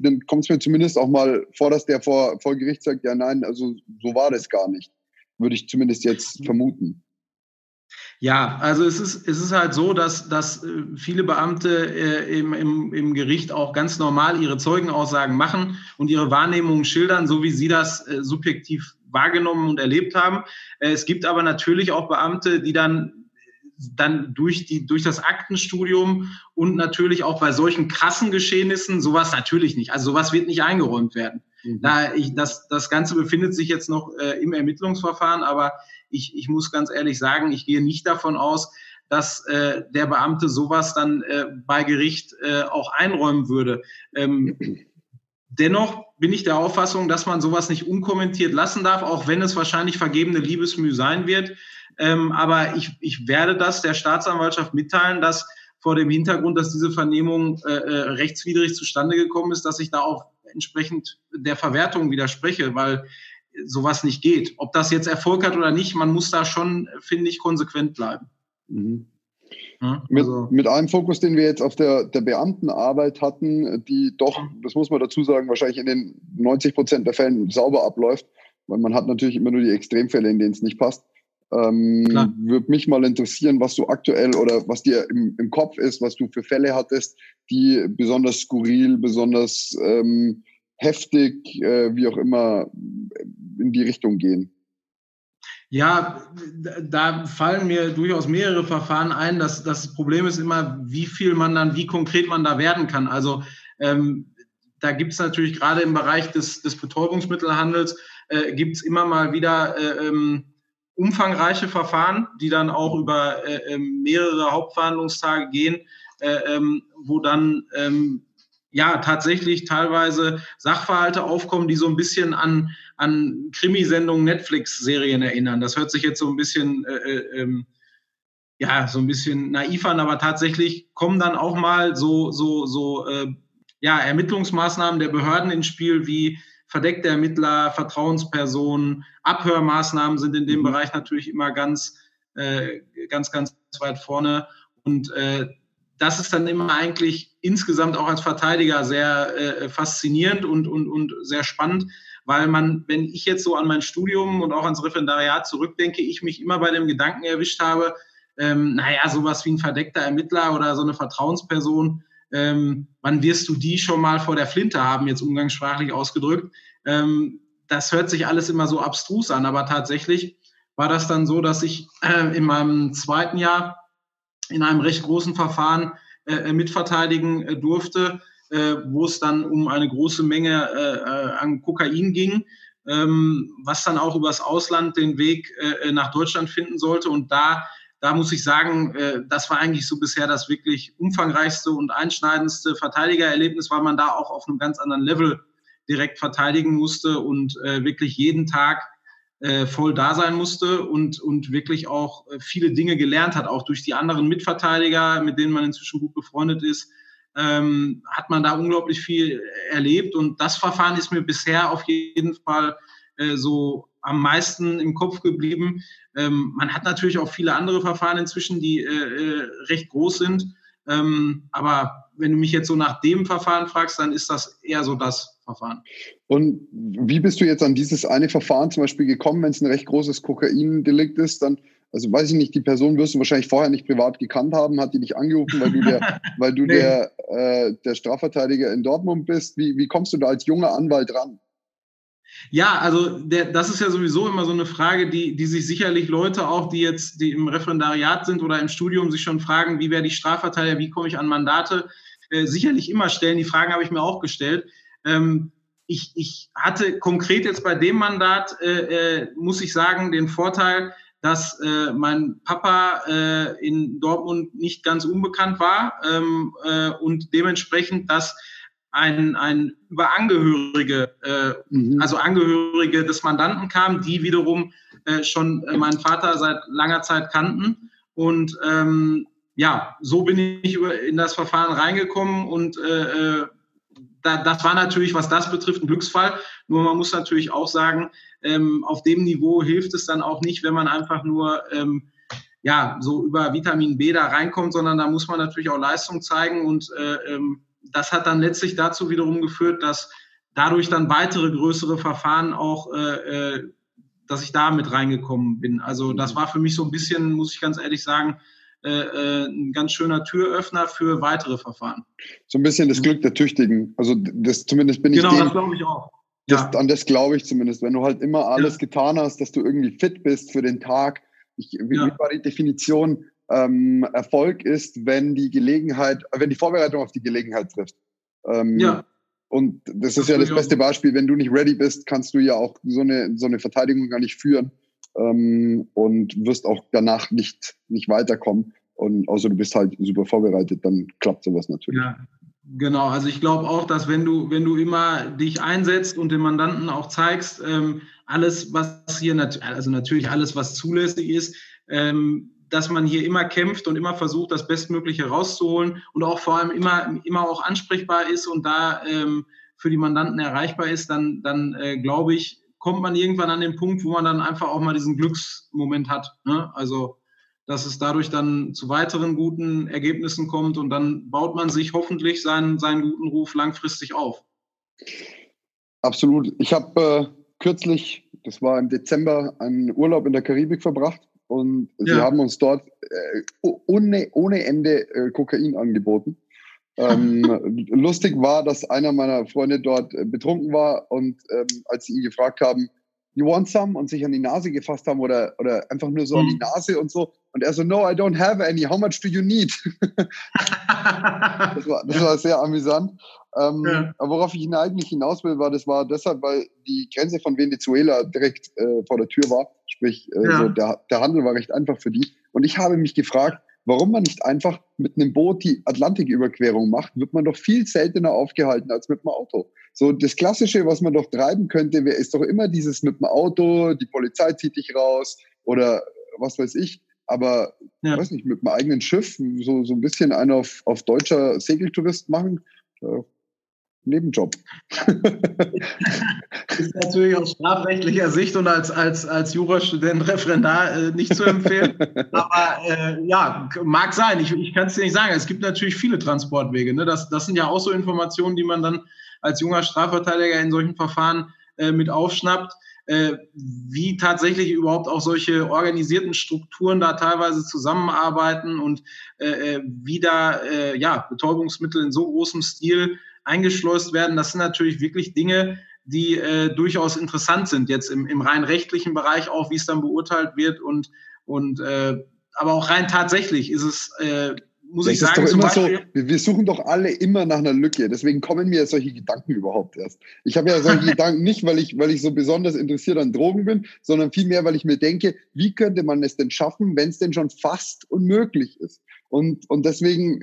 dann kommt es mir zumindest auch mal vor, dass der vor, vor Gericht sagt, ja nein, also so war das gar nicht würde ich zumindest jetzt vermuten. Ja, also es ist, es ist halt so, dass, dass äh, viele Beamte äh, im, im, im Gericht auch ganz normal ihre Zeugenaussagen machen und ihre Wahrnehmungen schildern, so wie sie das äh, subjektiv wahrgenommen und erlebt haben. Äh, es gibt aber natürlich auch Beamte, die dann dann durch die durch das Aktenstudium und natürlich auch bei solchen krassen Geschehnissen sowas natürlich nicht. Also sowas wird nicht eingeräumt werden. Mhm. Da ich, das, das Ganze befindet sich jetzt noch äh, im Ermittlungsverfahren, aber ich, ich muss ganz ehrlich sagen, ich gehe nicht davon aus, dass äh, der Beamte sowas dann äh, bei Gericht äh, auch einräumen würde. Ähm, dennoch bin ich der Auffassung, dass man sowas nicht unkommentiert lassen darf, auch wenn es wahrscheinlich vergebene Liebesmüh sein wird. Ähm, aber ich, ich werde das der Staatsanwaltschaft mitteilen, dass vor dem Hintergrund, dass diese Vernehmung äh, äh rechtswidrig zustande gekommen ist, dass ich da auch entsprechend der Verwertung widerspreche, weil sowas nicht geht. Ob das jetzt Erfolg hat oder nicht, man muss da schon, finde ich, konsequent bleiben. Mhm. Ja, also mit, mit einem Fokus, den wir jetzt auf der, der Beamtenarbeit hatten, die doch, das muss man dazu sagen, wahrscheinlich in den 90 Prozent der Fällen sauber abläuft, weil man hat natürlich immer nur die Extremfälle, in denen es nicht passt. Ähm, Würde mich mal interessieren, was du aktuell oder was dir im, im Kopf ist, was du für Fälle hattest, die besonders skurril, besonders ähm, heftig, äh, wie auch immer, in die Richtung gehen? Ja, da fallen mir durchaus mehrere Verfahren ein. Das, das Problem ist immer, wie viel man dann, wie konkret man da werden kann. Also ähm, da gibt es natürlich gerade im Bereich des, des Betäubungsmittelhandels, äh, gibt es immer mal wieder äh, ähm, umfangreiche Verfahren, die dann auch über äh, ähm, mehrere Hauptverhandlungstage gehen, äh, ähm, wo dann ähm, ja tatsächlich teilweise Sachverhalte aufkommen, die so ein bisschen an, an Krimisendungen, Netflix-Serien erinnern. Das hört sich jetzt so ein bisschen äh, äh, ähm, ja so ein bisschen naiv an, aber tatsächlich kommen dann auch mal so so so äh, ja Ermittlungsmaßnahmen der Behörden ins Spiel wie verdeckte Ermittler, Vertrauenspersonen, Abhörmaßnahmen sind in dem mhm. Bereich natürlich immer ganz, äh, ganz, ganz weit vorne. Und äh, das ist dann immer eigentlich insgesamt auch als Verteidiger sehr äh, faszinierend und, und, und sehr spannend, weil man, wenn ich jetzt so an mein Studium und auch ans Referendariat zurückdenke, ich mich immer bei dem Gedanken erwischt habe, ähm, naja, sowas wie ein verdeckter Ermittler oder so eine Vertrauensperson, ähm, wann wirst du die schon mal vor der Flinte haben, jetzt umgangssprachlich ausgedrückt. Ähm, das hört sich alles immer so abstrus an, aber tatsächlich war das dann so, dass ich äh, in meinem zweiten Jahr in einem recht großen Verfahren äh, mitverteidigen äh, durfte, äh, wo es dann um eine große Menge äh, äh, an Kokain ging, ähm, was dann auch übers Ausland den Weg nach Deutschland finden sollte. Und da da muss ich sagen, äh, das war eigentlich so bisher das wirklich umfangreichste und einschneidendste Verteidigererlebnis, weil man da auch auf einem ganz anderen Level direkt verteidigen musste und äh, wirklich jeden Tag äh, voll da sein musste und, und wirklich auch viele Dinge gelernt hat, auch durch die anderen Mitverteidiger, mit denen man inzwischen gut befreundet ist, ähm, hat man da unglaublich viel erlebt. Und das Verfahren ist mir bisher auf jeden Fall äh, so am meisten im Kopf geblieben. Ähm, man hat natürlich auch viele andere Verfahren inzwischen, die äh, äh, recht groß sind. Ähm, aber wenn du mich jetzt so nach dem Verfahren fragst, dann ist das eher so das Verfahren. Und wie bist du jetzt an dieses eine Verfahren zum Beispiel gekommen, wenn es ein recht großes Kokaindelikt ist, dann also weiß ich nicht, die Person wirst du wahrscheinlich vorher nicht privat gekannt haben, hat die dich angerufen, weil du der, weil du nee. der, äh, der Strafverteidiger in Dortmund bist. Wie, wie kommst du da als junger Anwalt ran? Ja, also der, das ist ja sowieso immer so eine Frage, die, die sich sicherlich Leute auch, die jetzt die im Referendariat sind oder im Studium, sich schon fragen, wie werde ich Strafverteidiger, wie komme ich an Mandate, äh, sicherlich immer stellen. Die Fragen habe ich mir auch gestellt. Ähm, ich, ich hatte konkret jetzt bei dem Mandat, äh, äh, muss ich sagen, den Vorteil, dass äh, mein Papa äh, in Dortmund nicht ganz unbekannt war ähm, äh, und dementsprechend, dass ein, ein über Angehörige, äh, mhm. also Angehörige des Mandanten kam, die wiederum äh, schon äh, meinen Vater seit langer Zeit kannten. Und ähm, ja, so bin ich über, in das Verfahren reingekommen und da, das war natürlich, was das betrifft, ein Glücksfall. Nur man muss natürlich auch sagen, ähm, auf dem Niveau hilft es dann auch nicht, wenn man einfach nur ähm, ja, so über Vitamin B da reinkommt, sondern da muss man natürlich auch Leistung zeigen und äh, ähm, das hat dann letztlich dazu wiederum geführt, dass dadurch dann weitere größere Verfahren auch, äh, äh, dass ich da mit reingekommen bin. Also das war für mich so ein bisschen, muss ich ganz ehrlich sagen, ein ganz schöner Türöffner für weitere Verfahren. So ein bisschen das Glück der Tüchtigen. Also das zumindest bin genau, ich. Genau, das glaube ich auch. Das, ja. An das glaube ich zumindest. Wenn du halt immer alles ja. getan hast, dass du irgendwie fit bist für den Tag. Ich, wie, ja. wie war die Definition? ähm, Erfolg ist, wenn die Gelegenheit, wenn die Vorbereitung auf die Gelegenheit trifft. Ähm, ja. Und das, das ist ja das beste Beispiel. Wenn du nicht ready bist, kannst du ja auch so eine, so eine Verteidigung gar nicht führen ähm, und wirst auch danach nicht, nicht weiterkommen. Und außer du bist halt super vorbereitet, dann klappt sowas natürlich. Ja, genau. Also ich glaube auch, dass wenn du, wenn du immer dich einsetzt und dem Mandanten auch zeigst, ähm, alles, was hier, nat also natürlich alles, was zulässig ist, ähm, dass man hier immer kämpft und immer versucht, das Bestmögliche rauszuholen und auch vor allem immer, immer auch ansprechbar ist und da ähm, für die Mandanten erreichbar ist, dann, dann äh, glaube ich, kommt man irgendwann an den Punkt, wo man dann einfach auch mal diesen Glücksmoment hat. Ne? Also, dass es dadurch dann zu weiteren guten Ergebnissen kommt und dann baut man sich hoffentlich seinen, seinen guten Ruf langfristig auf. Absolut. Ich habe äh, kürzlich, das war im Dezember, einen Urlaub in der Karibik verbracht und ja. sie haben uns dort äh, ohne, ohne Ende äh, Kokain angeboten. Ähm, lustig war, dass einer meiner Freunde dort äh, betrunken war und ähm, als sie ihn gefragt haben, you want some? und sich an die Nase gefasst haben oder, oder einfach nur so mhm. an die mhm. Nase und so. Und er so, no, I don't have any. How much do you need? das, war, das war sehr amüsant. Ähm, ja. Aber worauf ich eigentlich hinaus will, war, das war deshalb, weil die Grenze von Venezuela direkt äh, vor der Tür war. Sprich, äh, ja. so der, der Handel war recht einfach für die. Und ich habe mich gefragt, warum man nicht einfach mit einem Boot die Atlantiküberquerung macht, wird man doch viel seltener aufgehalten als mit dem Auto. So das Klassische, was man doch treiben könnte, wäre ist doch immer dieses mit dem Auto, die Polizei zieht dich raus oder was weiß ich. Aber ja. weiß nicht, mit dem eigenen Schiff so, so ein bisschen einen auf, auf deutscher Segeltourist machen, äh, Nebenjob. ist natürlich aus strafrechtlicher Sicht und als, als, als Jurastudent, Referendar äh, nicht zu empfehlen. Aber äh, ja, mag sein. Ich, ich kann es dir nicht sagen. Es gibt natürlich viele Transportwege. Ne? Das, das sind ja auch so Informationen, die man dann als junger Strafverteidiger in solchen Verfahren äh, mit aufschnappt. Äh, wie tatsächlich überhaupt auch solche organisierten Strukturen da teilweise zusammenarbeiten und äh, äh wie da ja, Betäubungsmittel in so großem Stil eingeschleust werden. Das sind natürlich wirklich Dinge, die äh, durchaus interessant sind, jetzt im, im rein rechtlichen Bereich auch, wie es dann beurteilt wird und, und äh, aber auch rein tatsächlich ist es äh, muss das ich sagen, immer Beispiel, so, wir suchen doch alle immer nach einer Lücke. Deswegen kommen mir solche Gedanken überhaupt erst. Ich habe ja solche Gedanken nicht, weil ich, weil ich so besonders interessiert an Drogen bin, sondern vielmehr, weil ich mir denke, wie könnte man es denn schaffen, wenn es denn schon fast unmöglich ist? Und, und deswegen,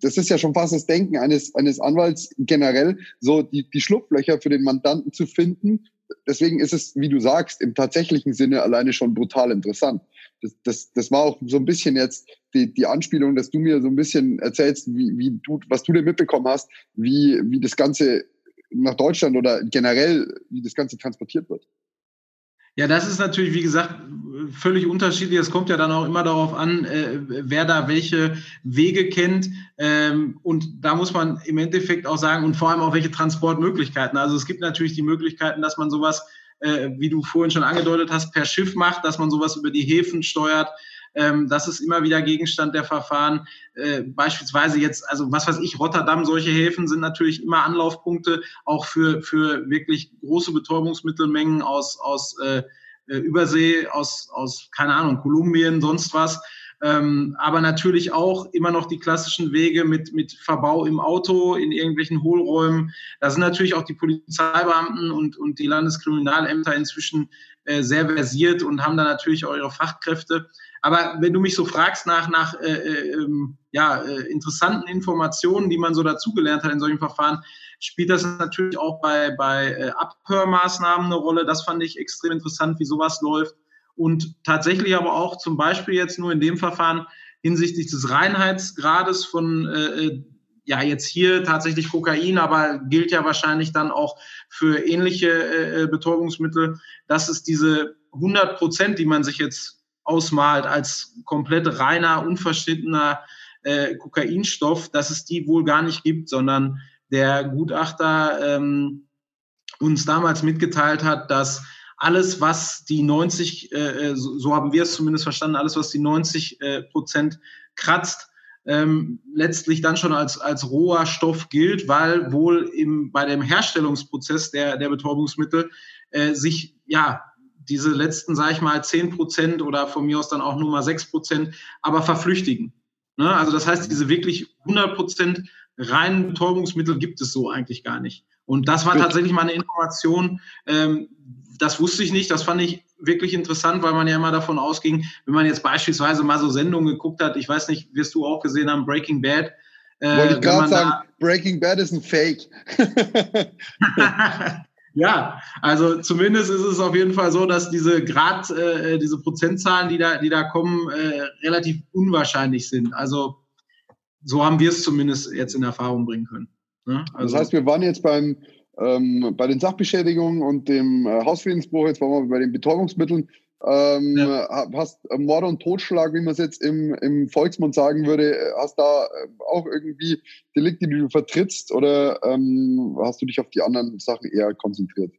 das ist ja schon fast das Denken eines, eines Anwalts generell, so die, die Schlupflöcher für den Mandanten zu finden. Deswegen ist es, wie du sagst, im tatsächlichen Sinne alleine schon brutal interessant das, das, das war auch so ein bisschen jetzt die, die Anspielung, dass du mir so ein bisschen erzählst, wie, wie du, was du denn mitbekommen hast, wie, wie das Ganze nach Deutschland oder generell, wie das Ganze transportiert wird. Ja, das ist natürlich, wie gesagt, völlig unterschiedlich. Es kommt ja dann auch immer darauf an, äh, wer da welche Wege kennt. Ähm, und da muss man im Endeffekt auch sagen, und vor allem auch welche Transportmöglichkeiten. Also es gibt natürlich die Möglichkeiten, dass man sowas äh, wie du vorhin schon angedeutet hast, per Schiff macht, dass man sowas über die Häfen steuert. Ähm, das ist immer wieder Gegenstand der Verfahren. Äh, beispielsweise jetzt, also was weiß ich, Rotterdam, solche Häfen sind natürlich immer Anlaufpunkte, auch für, für wirklich große Betäubungsmittelmengen aus, aus äh, äh Übersee, aus, aus, keine Ahnung, Kolumbien, sonst was. Ähm, aber natürlich auch immer noch die klassischen Wege mit, mit Verbau im Auto, in irgendwelchen Hohlräumen. Da sind natürlich auch die Polizeibeamten und, und die Landeskriminalämter inzwischen äh, sehr versiert und haben da natürlich auch ihre Fachkräfte. Aber wenn du mich so fragst nach, nach äh, äh, ähm, ja, äh, interessanten Informationen, die man so dazugelernt hat in solchen Verfahren, spielt das natürlich auch bei, bei äh, Abhörmaßnahmen eine Rolle. Das fand ich extrem interessant, wie sowas läuft und tatsächlich aber auch zum Beispiel jetzt nur in dem Verfahren hinsichtlich des Reinheitsgrades von äh, äh, ja jetzt hier tatsächlich Kokain, aber gilt ja wahrscheinlich dann auch für ähnliche äh, äh Betäubungsmittel, dass es diese 100 Prozent, die man sich jetzt ausmalt als komplett reiner, unverschnittener äh, Kokainstoff, dass es die wohl gar nicht gibt, sondern der Gutachter ähm, uns damals mitgeteilt hat, dass alles, was die 90, äh, äh, so, so, haben wir es zumindest verstanden, alles, was die 90 äh, Prozent kratzt, ähm, letztlich dann schon als, als roher Stoff gilt, weil wohl im, bei dem Herstellungsprozess der, der Betäubungsmittel äh, sich ja diese letzten, sage ich mal, 10 Prozent oder von mir aus dann auch nur mal 6 Prozent, aber verflüchtigen. Ne? Also das heißt, diese wirklich 100 Prozent reinen Betäubungsmittel gibt es so eigentlich gar nicht. Und das war tatsächlich mal eine Information, ähm, das wusste ich nicht. Das fand ich wirklich interessant, weil man ja immer davon ausging, wenn man jetzt beispielsweise mal so Sendungen geguckt hat, ich weiß nicht, wirst du auch gesehen haben, Breaking Bad. Äh, Wollte ich gerade sagen, Breaking Bad ist ein Fake. ja, also zumindest ist es auf jeden Fall so, dass diese Grad, äh, diese Prozentzahlen, die da, die da kommen, äh, relativ unwahrscheinlich sind. Also so haben wir es zumindest jetzt in Erfahrung bringen können. Ne? Also, das heißt, wir waren jetzt beim ähm, bei den Sachbeschädigungen und dem äh, Hausfriedensbruch, jetzt waren wir bei den Betäubungsmitteln, ähm, ja. hast Mord und Totschlag, wie man es jetzt im, im Volksmund sagen würde, hast da äh, auch irgendwie Delikte, die du vertrittst oder ähm, hast du dich auf die anderen Sachen eher konzentriert?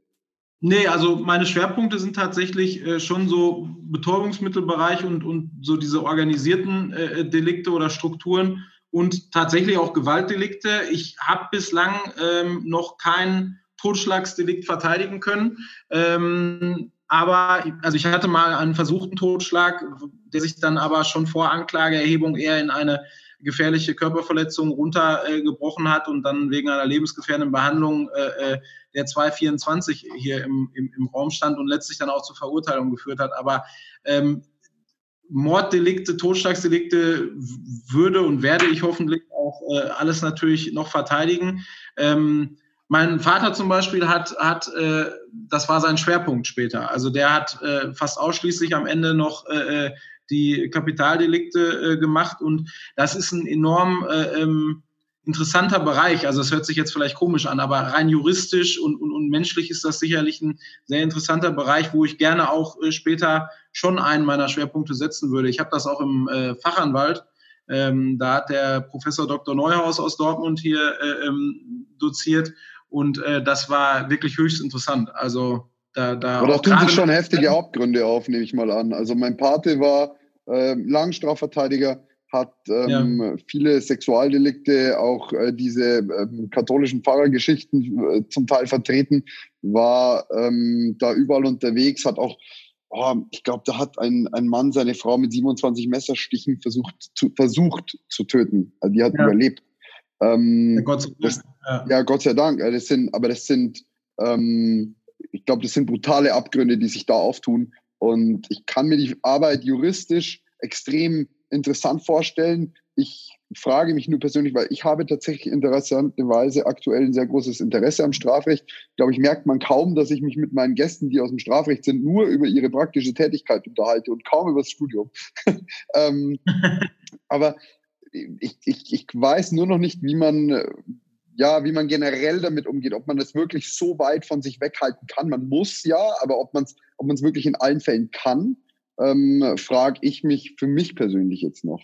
Nee, also meine Schwerpunkte sind tatsächlich äh, schon so Betäubungsmittelbereich und, und so diese organisierten äh, Delikte oder Strukturen und tatsächlich auch Gewaltdelikte. Ich habe bislang ähm, noch kein Totschlagsdelikt verteidigen können. Ähm, aber also ich hatte mal einen versuchten Totschlag, der sich dann aber schon vor Anklageerhebung eher in eine gefährliche Körperverletzung runtergebrochen äh, hat und dann wegen einer lebensgefährdenden Behandlung äh, äh der 224 hier im, im, im Raum stand und letztlich dann auch zur Verurteilung geführt hat. Aber ähm, Morddelikte, Totschlagsdelikte würde und werde ich hoffentlich auch äh, alles natürlich noch verteidigen. Ähm, mein Vater zum Beispiel hat, hat äh, das war sein Schwerpunkt später. Also der hat äh, fast ausschließlich am Ende noch äh, äh die Kapitaldelikte äh, gemacht und das ist ein enorm äh, ähm, interessanter Bereich. Also es hört sich jetzt vielleicht komisch an, aber rein juristisch und, und, und menschlich ist das sicherlich ein sehr interessanter Bereich, wo ich gerne auch äh, später schon einen meiner Schwerpunkte setzen würde. Ich habe das auch im äh, Fachanwalt. Ähm, da hat der Professor Dr. Neuhaus aus Dortmund hier äh, ähm, doziert und äh, das war wirklich höchst interessant. Also da, da Aber da tun sich schon heftige Abgründe auf, nehme ich mal an. Also mein Pate war äh, Langstrafverteidiger hat ähm, ja. viele Sexualdelikte, auch äh, diese ähm, katholischen Pfarrergeschichten äh, zum Teil vertreten, war ähm, da überall unterwegs, hat auch, oh, ich glaube, da hat ein, ein Mann seine Frau mit 27 Messerstichen versucht zu, versucht zu töten. Also die hat ja. überlebt. Ähm, ja, Gott sei Dank. Das, ja. Gott sei Dank. Das sind, aber das sind, ähm, ich glaube, das sind brutale Abgründe, die sich da auftun. Und ich kann mir die Arbeit juristisch extrem interessant vorstellen. Ich frage mich nur persönlich, weil ich habe tatsächlich interessanterweise aktuell ein sehr großes Interesse am Strafrecht. Ich glaube, ich merkt man kaum, dass ich mich mit meinen Gästen, die aus dem Strafrecht sind, nur über ihre praktische Tätigkeit unterhalte und kaum über das Studium. ähm, aber ich, ich, ich weiß nur noch nicht, wie man ja, wie man generell damit umgeht, ob man das wirklich so weit von sich weghalten kann. Man muss ja, aber ob man es ob man's wirklich in allen Fällen kann ähm, frage ich mich für mich persönlich jetzt noch.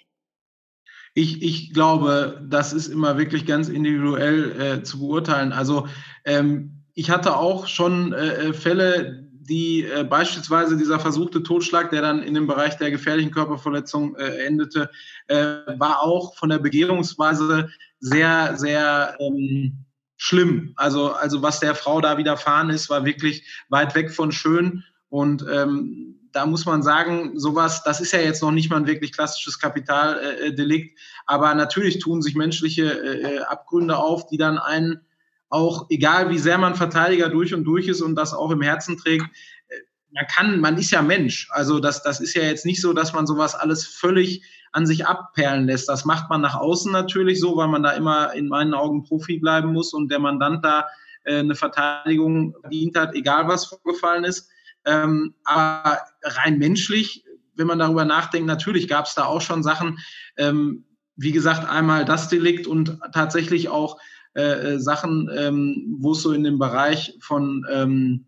Ich, ich glaube, das ist immer wirklich ganz individuell äh, zu beurteilen. Also ähm, ich hatte auch schon äh, äh, Fälle, die äh, beispielsweise dieser versuchte Totschlag, der dann in dem Bereich der gefährlichen Körperverletzung äh, endete, äh, war auch von der Begehungsweise sehr, sehr ähm, schlimm. Also, also was der Frau da widerfahren ist, war wirklich weit weg von schön. Und ähm, da muss man sagen, sowas, das ist ja jetzt noch nicht mal ein wirklich klassisches Kapitaldelikt, aber natürlich tun sich menschliche äh, Abgründe auf, die dann einen auch, egal wie sehr man Verteidiger durch und durch ist und das auch im Herzen trägt, äh, man kann, man ist ja Mensch. Also das, das ist ja jetzt nicht so, dass man sowas alles völlig an sich abperlen lässt. Das macht man nach außen natürlich so, weil man da immer in meinen Augen Profi bleiben muss und der Mandant da äh, eine Verteidigung dient hat, egal was vorgefallen ist. Ähm, aber rein menschlich, wenn man darüber nachdenkt, natürlich gab es da auch schon Sachen, ähm, wie gesagt, einmal das Delikt und tatsächlich auch äh, äh, Sachen, ähm, wo es so in dem Bereich von, ähm,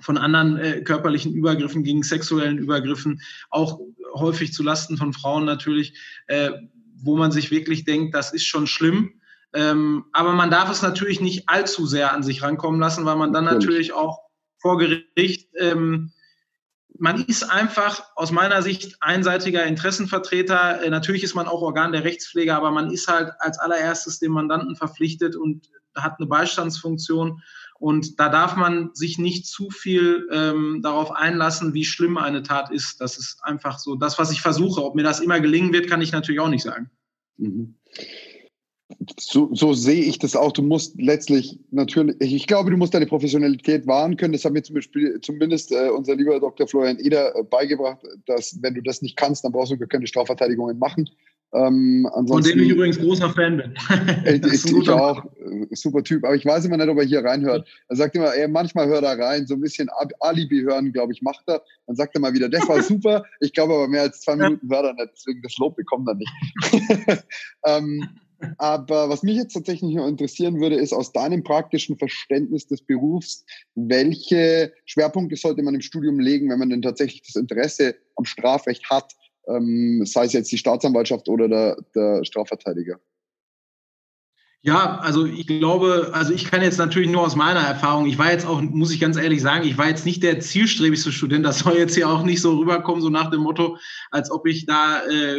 von anderen äh, körperlichen Übergriffen ging, sexuellen Übergriffen, auch häufig zu Lasten von Frauen natürlich, äh, wo man sich wirklich denkt, das ist schon schlimm. Ähm, aber man darf es natürlich nicht allzu sehr an sich rankommen lassen, weil man dann natürlich auch vor Gericht. Ähm, man ist einfach aus meiner Sicht einseitiger Interessenvertreter. Äh, natürlich ist man auch Organ der Rechtspflege, aber man ist halt als allererstes dem Mandanten verpflichtet und hat eine Beistandsfunktion. Und da darf man sich nicht zu viel ähm, darauf einlassen, wie schlimm eine Tat ist. Das ist einfach so das, was ich versuche. Ob mir das immer gelingen wird, kann ich natürlich auch nicht sagen. Mhm so, so sehe ich das auch. Du musst letztlich natürlich, ich glaube, du musst deine Professionalität wahren können. Das hat mir zum Beispiel, zumindest äh, unser lieber Dr. Florian Eder äh, beigebracht, dass wenn du das nicht kannst, dann brauchst du gar keine Strafverteidigungen machen. Ähm, Von dem ich übrigens großer Fan bin. ich, ich auch, äh, super Typ. Aber ich weiß immer nicht, ob er hier reinhört. Er sagt immer, ey, manchmal hört er rein, so ein bisschen Alibi hören, glaube ich, macht er. Dann sagt er mal wieder, das war super. Ich glaube aber mehr als zwei Minuten hört er nicht, deswegen das Lob bekommt er nicht. ähm, aber was mich jetzt tatsächlich noch interessieren würde, ist aus deinem praktischen Verständnis des Berufs, welche Schwerpunkte sollte man im Studium legen, wenn man denn tatsächlich das Interesse am Strafrecht hat, ähm, sei es jetzt die Staatsanwaltschaft oder der, der Strafverteidiger? Ja, also ich glaube, also ich kann jetzt natürlich nur aus meiner Erfahrung, ich war jetzt auch, muss ich ganz ehrlich sagen, ich war jetzt nicht der zielstrebigste Student, das soll jetzt hier auch nicht so rüberkommen, so nach dem Motto, als ob ich da äh,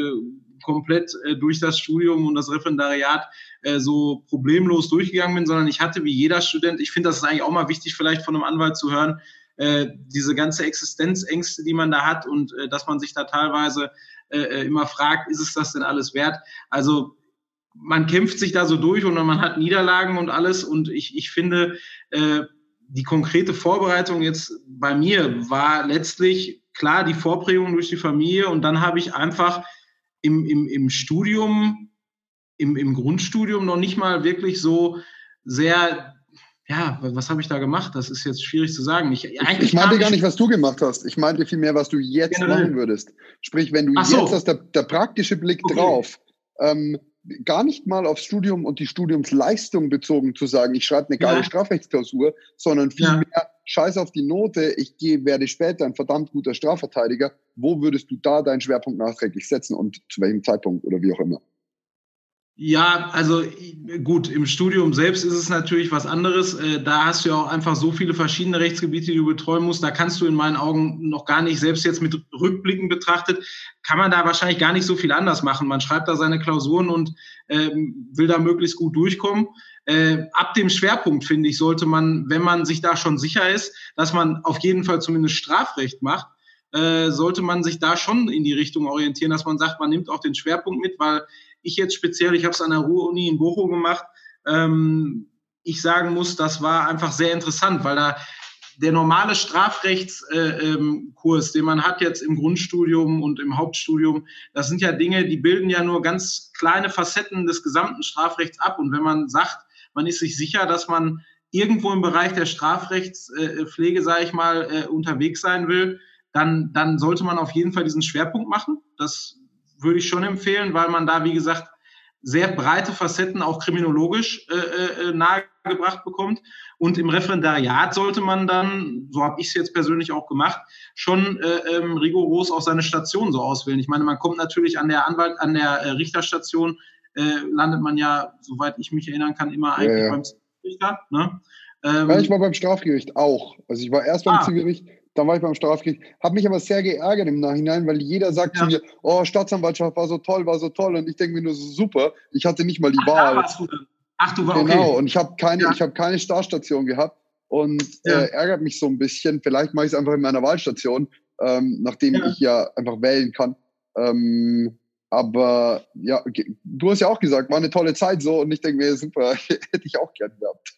komplett äh, durch das Studium und das Referendariat äh, so problemlos durchgegangen bin, sondern ich hatte wie jeder Student, ich finde, das ist eigentlich auch mal wichtig, vielleicht von einem Anwalt zu hören, äh, diese ganze Existenzängste, die man da hat und äh, dass man sich da teilweise äh, äh, immer fragt, ist es das denn alles wert? Also man kämpft sich da so durch und man hat Niederlagen und alles und ich, ich finde, äh, die konkrete Vorbereitung jetzt bei mir war letztlich klar die Vorprägung durch die Familie und dann habe ich einfach im, im, im Studium, im, im Grundstudium noch nicht mal wirklich so sehr, ja, was habe ich da gemacht? Das ist jetzt schwierig zu sagen. Ich, ich meinte gar nicht, was du gemacht hast. Ich meinte vielmehr, was du jetzt generell. machen würdest. Sprich, wenn du Ach jetzt so. hast, der, der praktische Blick okay. drauf, ähm, gar nicht mal aufs Studium und die Studiumsleistung bezogen zu sagen, ich schreibe eine geile ja. Strafrechtsklausur, sondern vielmehr ja. Scheiß auf die Note, ich gehe, werde später ein verdammt guter Strafverteidiger. Wo würdest du da deinen Schwerpunkt nachträglich setzen und zu welchem Zeitpunkt oder wie auch immer? Ja, also gut, im Studium selbst ist es natürlich was anderes. Äh, da hast du ja auch einfach so viele verschiedene Rechtsgebiete, die du betreuen musst. Da kannst du in meinen Augen noch gar nicht, selbst jetzt mit Rückblicken betrachtet, kann man da wahrscheinlich gar nicht so viel anders machen. Man schreibt da seine Klausuren und ähm, will da möglichst gut durchkommen. Äh, ab dem Schwerpunkt, finde ich, sollte man, wenn man sich da schon sicher ist, dass man auf jeden Fall zumindest Strafrecht macht, äh, sollte man sich da schon in die Richtung orientieren, dass man sagt, man nimmt auch den Schwerpunkt mit, weil ich jetzt speziell, ich habe es an der Ruhr-Uni in Bochum gemacht, ähm, ich sagen muss, das war einfach sehr interessant, weil da der normale Strafrechtskurs, äh, ähm, den man hat jetzt im Grundstudium und im Hauptstudium, das sind ja Dinge, die bilden ja nur ganz kleine Facetten des gesamten Strafrechts ab. Und wenn man sagt, man ist sich sicher, dass man irgendwo im Bereich der Strafrechtspflege, sage ich mal, äh, unterwegs sein will, dann, dann sollte man auf jeden Fall diesen Schwerpunkt machen. Das würde ich schon empfehlen, weil man da, wie gesagt, sehr breite Facetten auch kriminologisch äh, äh, nahegebracht bekommt. Und im Referendariat sollte man dann, so habe ich es jetzt persönlich auch gemacht, schon äh, ähm, rigoros auch seine Station so auswählen. Ich meine, man kommt natürlich an der Anwalt, an der äh, Richterstation, äh, landet man ja, soweit ich mich erinnern kann, immer eigentlich ja, ja. beim Richter. Ne? Ähm, ja, ich war beim Strafgericht auch. Also ich war erst beim ah, Zivilgericht, dann war ich beim Strafgericht, habe mich aber sehr geärgert im Nachhinein, weil jeder sagt ja. zu mir, oh, Staatsanwaltschaft war so toll, war so toll und ich denke mir nur so super, ich hatte nicht mal die Ach, Wahl. Du Ach, du warst Genau, okay. und ich habe keine, ja. ich habe keine Startstation gehabt und ja. äh, ärgert mich so ein bisschen. Vielleicht mache ich es einfach in meiner Wahlstation, ähm, nachdem ich ja einfach wählen kann. Ähm, aber ja, du hast ja auch gesagt, war eine tolle Zeit so und ich denke mir, super, hätte ich auch gern gehabt.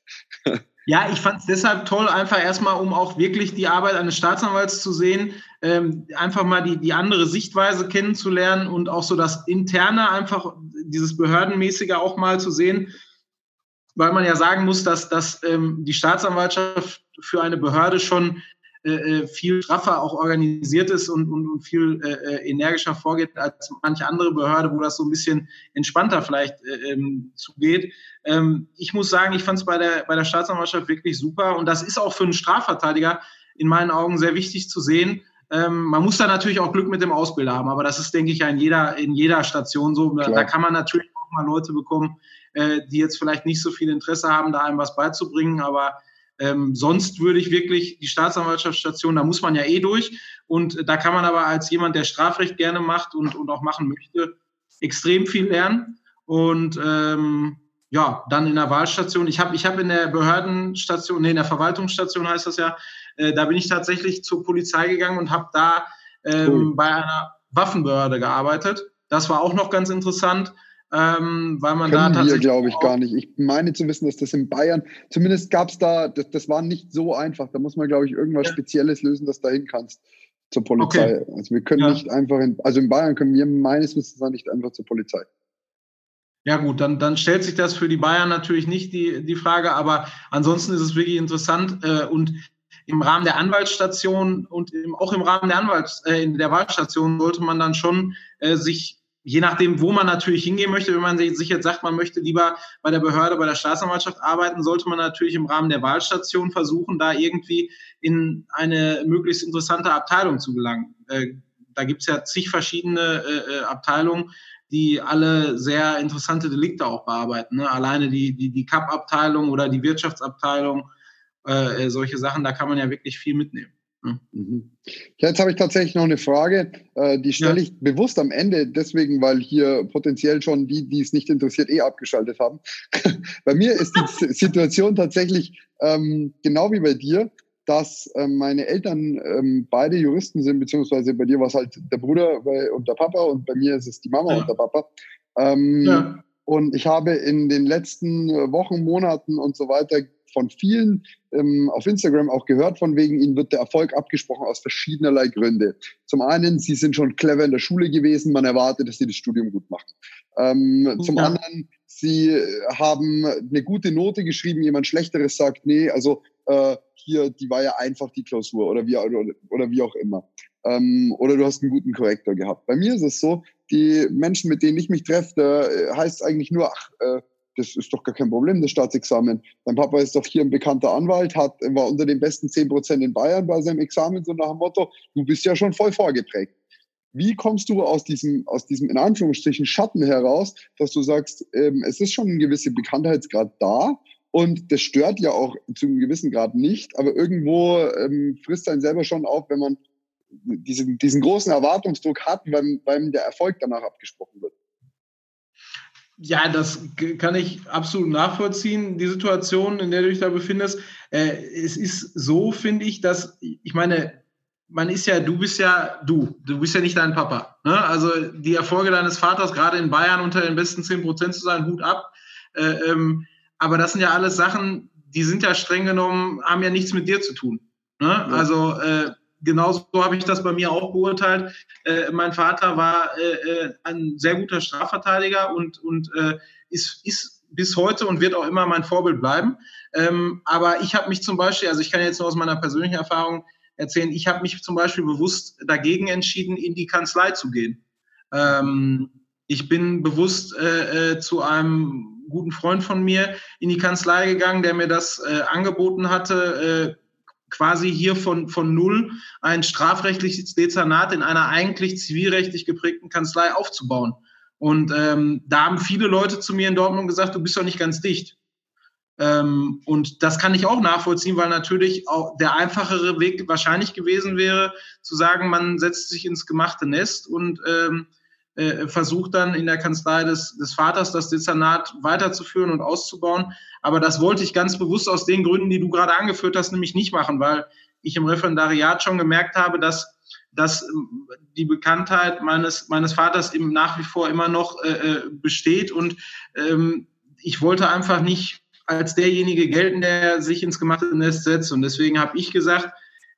Ja, ich fand es deshalb toll, einfach erstmal, um auch wirklich die Arbeit eines Staatsanwalts zu sehen, ähm, einfach mal die, die andere Sichtweise kennenzulernen und auch so das Interne, einfach dieses Behördenmäßige auch mal zu sehen, weil man ja sagen muss, dass, dass ähm, die Staatsanwaltschaft für eine Behörde schon äh, äh, viel straffer auch organisiert ist und, und, und viel äh, äh, energischer vorgeht als manche andere Behörde, wo das so ein bisschen entspannter vielleicht äh, ähm, zugeht. Ähm, ich muss sagen, ich fand es bei der, bei der Staatsanwaltschaft wirklich super und das ist auch für einen Strafverteidiger in meinen Augen sehr wichtig zu sehen. Ähm, man muss da natürlich auch Glück mit dem Ausbilder haben, aber das ist, denke ich, ja in jeder, in jeder Station so. Da, da kann man natürlich auch mal Leute bekommen, äh, die jetzt vielleicht nicht so viel Interesse haben, da einem was beizubringen, aber ähm, sonst würde ich wirklich die Staatsanwaltschaftsstation, da muss man ja eh durch. Und da kann man aber als jemand, der Strafrecht gerne macht und, und auch machen möchte, extrem viel lernen. Und ähm, ja, dann in der Wahlstation. Ich habe ich hab in der Behördenstation, nee, in der Verwaltungsstation heißt das ja, äh, da bin ich tatsächlich zur Polizei gegangen und habe da ähm, cool. bei einer Waffenbehörde gearbeitet. Das war auch noch ganz interessant ähm, weil man Können da tatsächlich. glaube ich, gar nicht. Ich meine zu wissen, dass das in Bayern, zumindest gab es da, das, das war nicht so einfach. Da muss man, glaube ich, irgendwas ja. Spezielles lösen, dass du dahin kannst zur Polizei. Okay. Also wir können ja. nicht einfach in, also in Bayern können wir meines Wissens nicht einfach zur Polizei. Ja gut, dann, dann stellt sich das für die Bayern natürlich nicht die, die Frage, aber ansonsten ist es wirklich interessant äh, und im Rahmen der Anwaltsstation und im, auch im Rahmen der Anwalts, äh, in der Wahlstation sollte man dann schon äh, sich je nachdem, wo man natürlich hingehen möchte, wenn man sich jetzt sagt, man möchte lieber bei der Behörde, bei der Staatsanwaltschaft arbeiten, sollte man natürlich im Rahmen der Wahlstation versuchen, da irgendwie in eine möglichst interessante Abteilung zu gelangen. Äh, da gibt's ja zig verschiedene äh, äh Abteilungen, die alle sehr interessante Delikte auch bearbeiten. Ne? Alleine die, die, die CAP-Abteilung oder die Wirtschaftsabteilung, äh, äh, solche Sachen, da kann man ja wirklich viel mitnehmen. Mhm. Jetzt habe ich tatsächlich noch eine Frage, äh, die stelle ich bewusst am Ende, deswegen, weil hier potenziell schon die, die es nicht interessiert, eh abgeschaltet haben. bei mir ist die Situation tatsächlich ähm, genau wie bei dir, dass ähm, meine Eltern ähm, beide Juristen sind, beziehungsweise bei dir war es halt der Bruder und der Papa und bei mir ist es die Mama ja. und der Papa. Ähm, ja. Und ich habe in den letzten Wochen, Monaten und so weiter von vielen ähm, auf Instagram auch gehört, von wegen, ihnen wird der Erfolg abgesprochen aus verschiedenerlei Gründe. Zum einen, sie sind schon clever in der Schule gewesen, man erwartet, dass sie das Studium gut machen. Ähm, zum ja. anderen, sie haben eine gute Note geschrieben, jemand Schlechteres sagt, nee, also äh, hier, die war ja einfach die Klausur oder wie, oder, oder wie auch immer. Ähm, oder du hast einen guten Korrektor gehabt. Bei mir ist es so, die Menschen, mit denen ich mich treffe, da äh, heißt eigentlich nur, ach, äh, das ist doch gar kein Problem, das Staatsexamen. Dein Papa ist doch hier ein bekannter Anwalt, hat, war unter den besten zehn Prozent in Bayern bei seinem Examen, so nach dem Motto, du bist ja schon voll vorgeprägt. Wie kommst du aus diesem, aus diesem in Anführungsstrichen Schatten heraus, dass du sagst, ähm, es ist schon ein gewisser Bekanntheitsgrad da und das stört ja auch zu einem gewissen Grad nicht, aber irgendwo ähm, frisst einen selber schon auf, wenn man diesen, diesen großen Erwartungsdruck hat, weil, weil der Erfolg danach abgesprochen wird. Ja, das kann ich absolut nachvollziehen, die Situation, in der du dich da befindest. Äh, es ist so, finde ich, dass, ich meine, man ist ja, du bist ja du, du bist ja nicht dein Papa. Ne? Also die Erfolge deines Vaters, gerade in Bayern unter den besten 10 Prozent zu sein, Hut ab. Äh, ähm, aber das sind ja alles Sachen, die sind ja streng genommen, haben ja nichts mit dir zu tun. Ne? Ja. Also äh, genauso habe ich das bei mir auch beurteilt. Äh, mein Vater war äh, äh, ein sehr guter Strafverteidiger und, und äh, ist, ist bis heute und wird auch immer mein Vorbild bleiben. Ähm, aber ich habe mich zum Beispiel, also ich kann jetzt nur aus meiner persönlichen Erfahrung erzählen, ich habe mich zum Beispiel bewusst dagegen entschieden, in die Kanzlei zu gehen. Ähm, ich bin bewusst äh, äh, zu einem guten Freund von mir in die Kanzlei gegangen, der mir das angeboten hatte, quasi hier von, von null ein strafrechtliches Dezernat in einer eigentlich zivilrechtlich geprägten Kanzlei aufzubauen. Und ähm, da haben viele Leute zu mir in Dortmund gesagt, du bist doch nicht ganz dicht. Ähm, und das kann ich auch nachvollziehen, weil natürlich auch der einfachere Weg wahrscheinlich gewesen wäre, zu sagen, man setzt sich ins gemachte Nest und ähm, äh, versucht dann in der Kanzlei des, des Vaters das Dezernat weiterzuführen und auszubauen. Aber das wollte ich ganz bewusst aus den Gründen, die du gerade angeführt hast, nämlich nicht machen, weil ich im Referendariat schon gemerkt habe, dass dass ähm, die Bekanntheit meines, meines Vaters eben nach wie vor immer noch äh, äh, besteht. Und ähm, ich wollte einfach nicht als derjenige gelten, der sich ins gemachte Nest setzt. Und deswegen habe ich gesagt,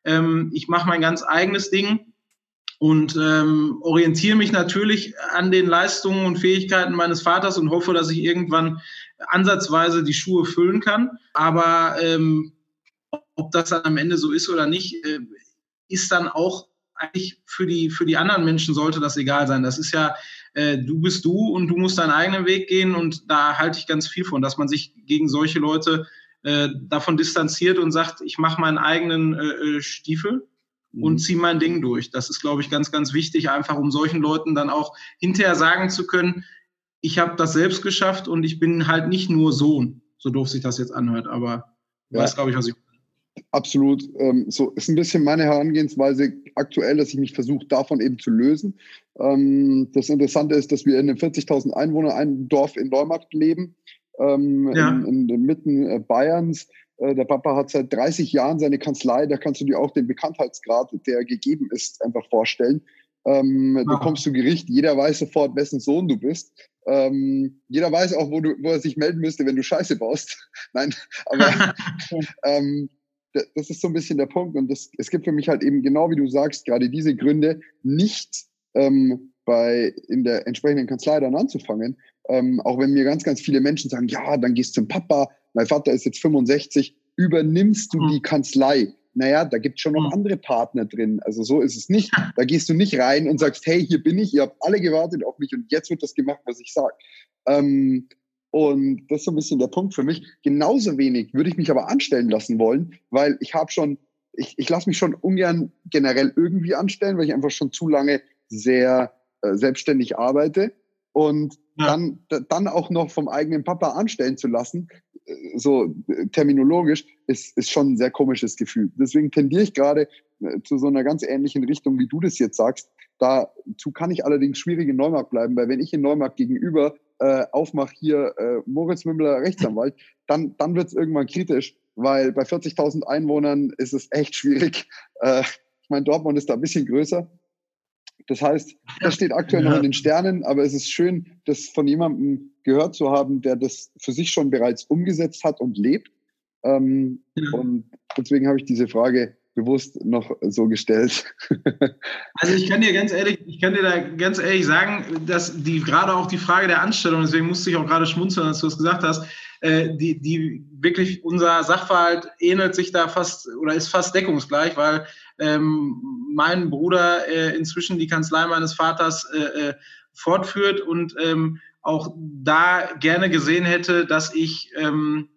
ähm, ich mache mein ganz eigenes Ding und ähm, orientiere mich natürlich an den Leistungen und Fähigkeiten meines Vaters und hoffe, dass ich irgendwann ansatzweise die Schuhe füllen kann. Aber ähm, ob das dann am Ende so ist oder nicht, äh, ist dann auch eigentlich für die, für die anderen Menschen sollte das egal sein. Das ist ja, äh, du bist du und du musst deinen eigenen Weg gehen und da halte ich ganz viel von, dass man sich gegen solche Leute äh, davon distanziert und sagt, ich mache meinen eigenen äh, äh Stiefel und mhm. ziehe mein Ding durch. Das ist, glaube ich, ganz, ganz wichtig, einfach um solchen Leuten dann auch hinterher sagen zu können, ich habe das selbst geschafft und ich bin halt nicht nur Sohn, so doof sich das jetzt anhört, aber ja. weiß, glaube ich, was ich Absolut. Ähm, so ist ein bisschen meine Herangehensweise aktuell, dass ich mich versuche, davon eben zu lösen. Ähm, das Interessante ist, dass wir in einem 40.000 Einwohner ein Dorf in Neumarkt leben, ähm, ja. in, in, in Mitten äh, Bayerns. Äh, der Papa hat seit 30 Jahren seine Kanzlei, da kannst du dir auch den Bekanntheitsgrad, der gegeben ist, einfach vorstellen. Ähm, du kommst zu Gericht, jeder weiß sofort, wessen Sohn du bist. Ähm, jeder weiß auch, wo, du, wo er sich melden müsste, wenn du Scheiße baust. Nein, aber ähm, das ist so ein bisschen der Punkt. Und das, es gibt für mich halt eben genau wie du sagst, gerade diese Gründe, nicht ähm, bei in der entsprechenden Kanzlei dann anzufangen. Ähm, auch wenn mir ganz, ganz viele Menschen sagen, ja, dann gehst du zum Papa, mein Vater ist jetzt 65, übernimmst du mhm. die Kanzlei. Naja, da gibt es schon noch mhm. andere Partner drin. Also so ist es nicht. Da gehst du nicht rein und sagst, hey, hier bin ich, ihr habt alle gewartet auf mich und jetzt wird das gemacht, was ich sage. Ähm, und das ist so ein bisschen der Punkt für mich. Genauso wenig würde ich mich aber anstellen lassen wollen, weil ich habe schon, ich, ich lasse mich schon ungern generell irgendwie anstellen, weil ich einfach schon zu lange sehr äh, selbstständig arbeite. Und ja. dann, dann auch noch vom eigenen Papa anstellen zu lassen, so terminologisch, ist, ist schon ein sehr komisches Gefühl. Deswegen tendiere ich gerade zu so einer ganz ähnlichen Richtung, wie du das jetzt sagst. Dazu kann ich allerdings schwierig in Neumarkt bleiben, weil wenn ich in Neumarkt gegenüber äh, aufmache hier äh, Moritz Mümmler Rechtsanwalt, dann, dann wird es irgendwann kritisch, weil bei 40.000 Einwohnern ist es echt schwierig. Äh, ich meine, Dortmund ist da ein bisschen größer. Das heißt, das steht aktuell noch in den Sternen, aber es ist schön, das von jemandem gehört zu haben, der das für sich schon bereits umgesetzt hat und lebt. Ähm, ja. Und deswegen habe ich diese Frage bewusst noch so gestellt. also ich kann dir ganz ehrlich, ich kann dir da ganz ehrlich sagen, dass die gerade auch die Frage der Anstellung, deswegen musste ich auch gerade schmunzeln, als du es gesagt hast, äh, die, die wirklich unser Sachverhalt ähnelt sich da fast oder ist fast deckungsgleich, weil ähm, mein Bruder äh, inzwischen die Kanzlei meines Vaters äh, äh, fortführt und ähm, auch da gerne gesehen hätte, dass ich ähm,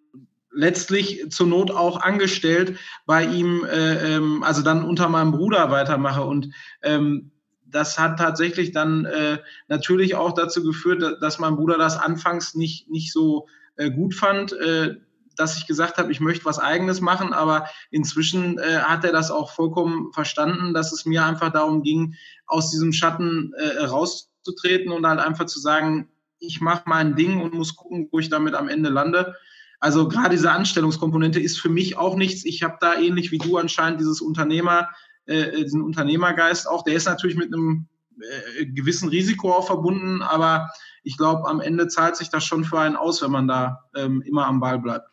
letztlich zur Not auch angestellt bei ihm, äh, ähm, also dann unter meinem Bruder weitermache. Und ähm, das hat tatsächlich dann äh, natürlich auch dazu geführt, dass mein Bruder das anfangs nicht, nicht so äh, gut fand, äh, dass ich gesagt habe, ich möchte was eigenes machen. Aber inzwischen äh, hat er das auch vollkommen verstanden, dass es mir einfach darum ging, aus diesem Schatten äh, rauszutreten und halt einfach zu sagen, ich mache mein Ding und muss gucken, wo ich damit am Ende lande. Also gerade diese Anstellungskomponente ist für mich auch nichts. Ich habe da ähnlich wie du anscheinend dieses Unternehmer, äh, diesen Unternehmergeist auch. Der ist natürlich mit einem äh, gewissen Risiko auch verbunden, aber ich glaube, am Ende zahlt sich das schon für einen aus, wenn man da ähm, immer am Ball bleibt.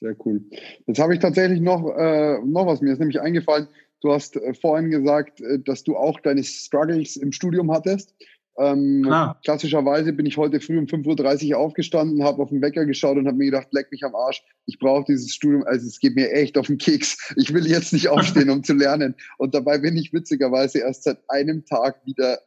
Sehr cool. Jetzt habe ich tatsächlich noch, äh, noch was. Mir ist nämlich eingefallen, du hast äh, vorhin gesagt, äh, dass du auch deine Struggles im Studium hattest. Ähm, klassischerweise bin ich heute früh um 5.30 Uhr aufgestanden, habe auf den Wecker geschaut und habe mir gedacht, leck mich am Arsch, ich brauche dieses Studium, also es geht mir echt auf den Keks. Ich will jetzt nicht aufstehen, um zu lernen. Und dabei bin ich witzigerweise erst seit einem Tag wieder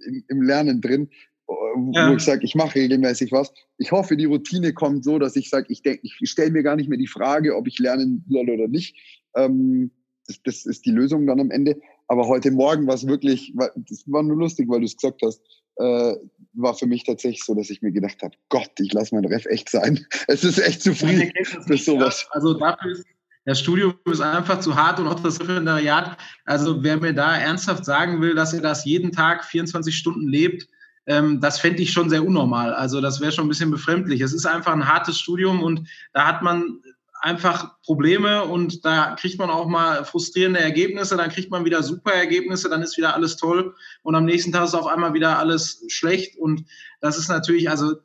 im, im Lernen drin, wo ja. ich sage, ich mache regelmäßig was. Ich hoffe, die Routine kommt so, dass ich sage, ich denke, ich stelle mir gar nicht mehr die Frage, ob ich lernen soll oder nicht. Ähm, das, das ist die Lösung dann am Ende. Aber heute Morgen war es wirklich, das war nur lustig, weil du es gesagt hast, äh, war für mich tatsächlich so, dass ich mir gedacht habe, Gott, ich lasse mein Ref echt sein. Es ist echt zu früh für sowas. Also dafür ist das Studium ist einfach zu hart und auch das Referendariat. Also wer mir da ernsthaft sagen will, dass er das jeden Tag 24 Stunden lebt, ähm, das fände ich schon sehr unnormal. Also das wäre schon ein bisschen befremdlich. Es ist einfach ein hartes Studium und da hat man einfach Probleme und da kriegt man auch mal frustrierende Ergebnisse, dann kriegt man wieder super Ergebnisse, dann ist wieder alles toll und am nächsten Tag ist auf einmal wieder alles schlecht und das ist natürlich, also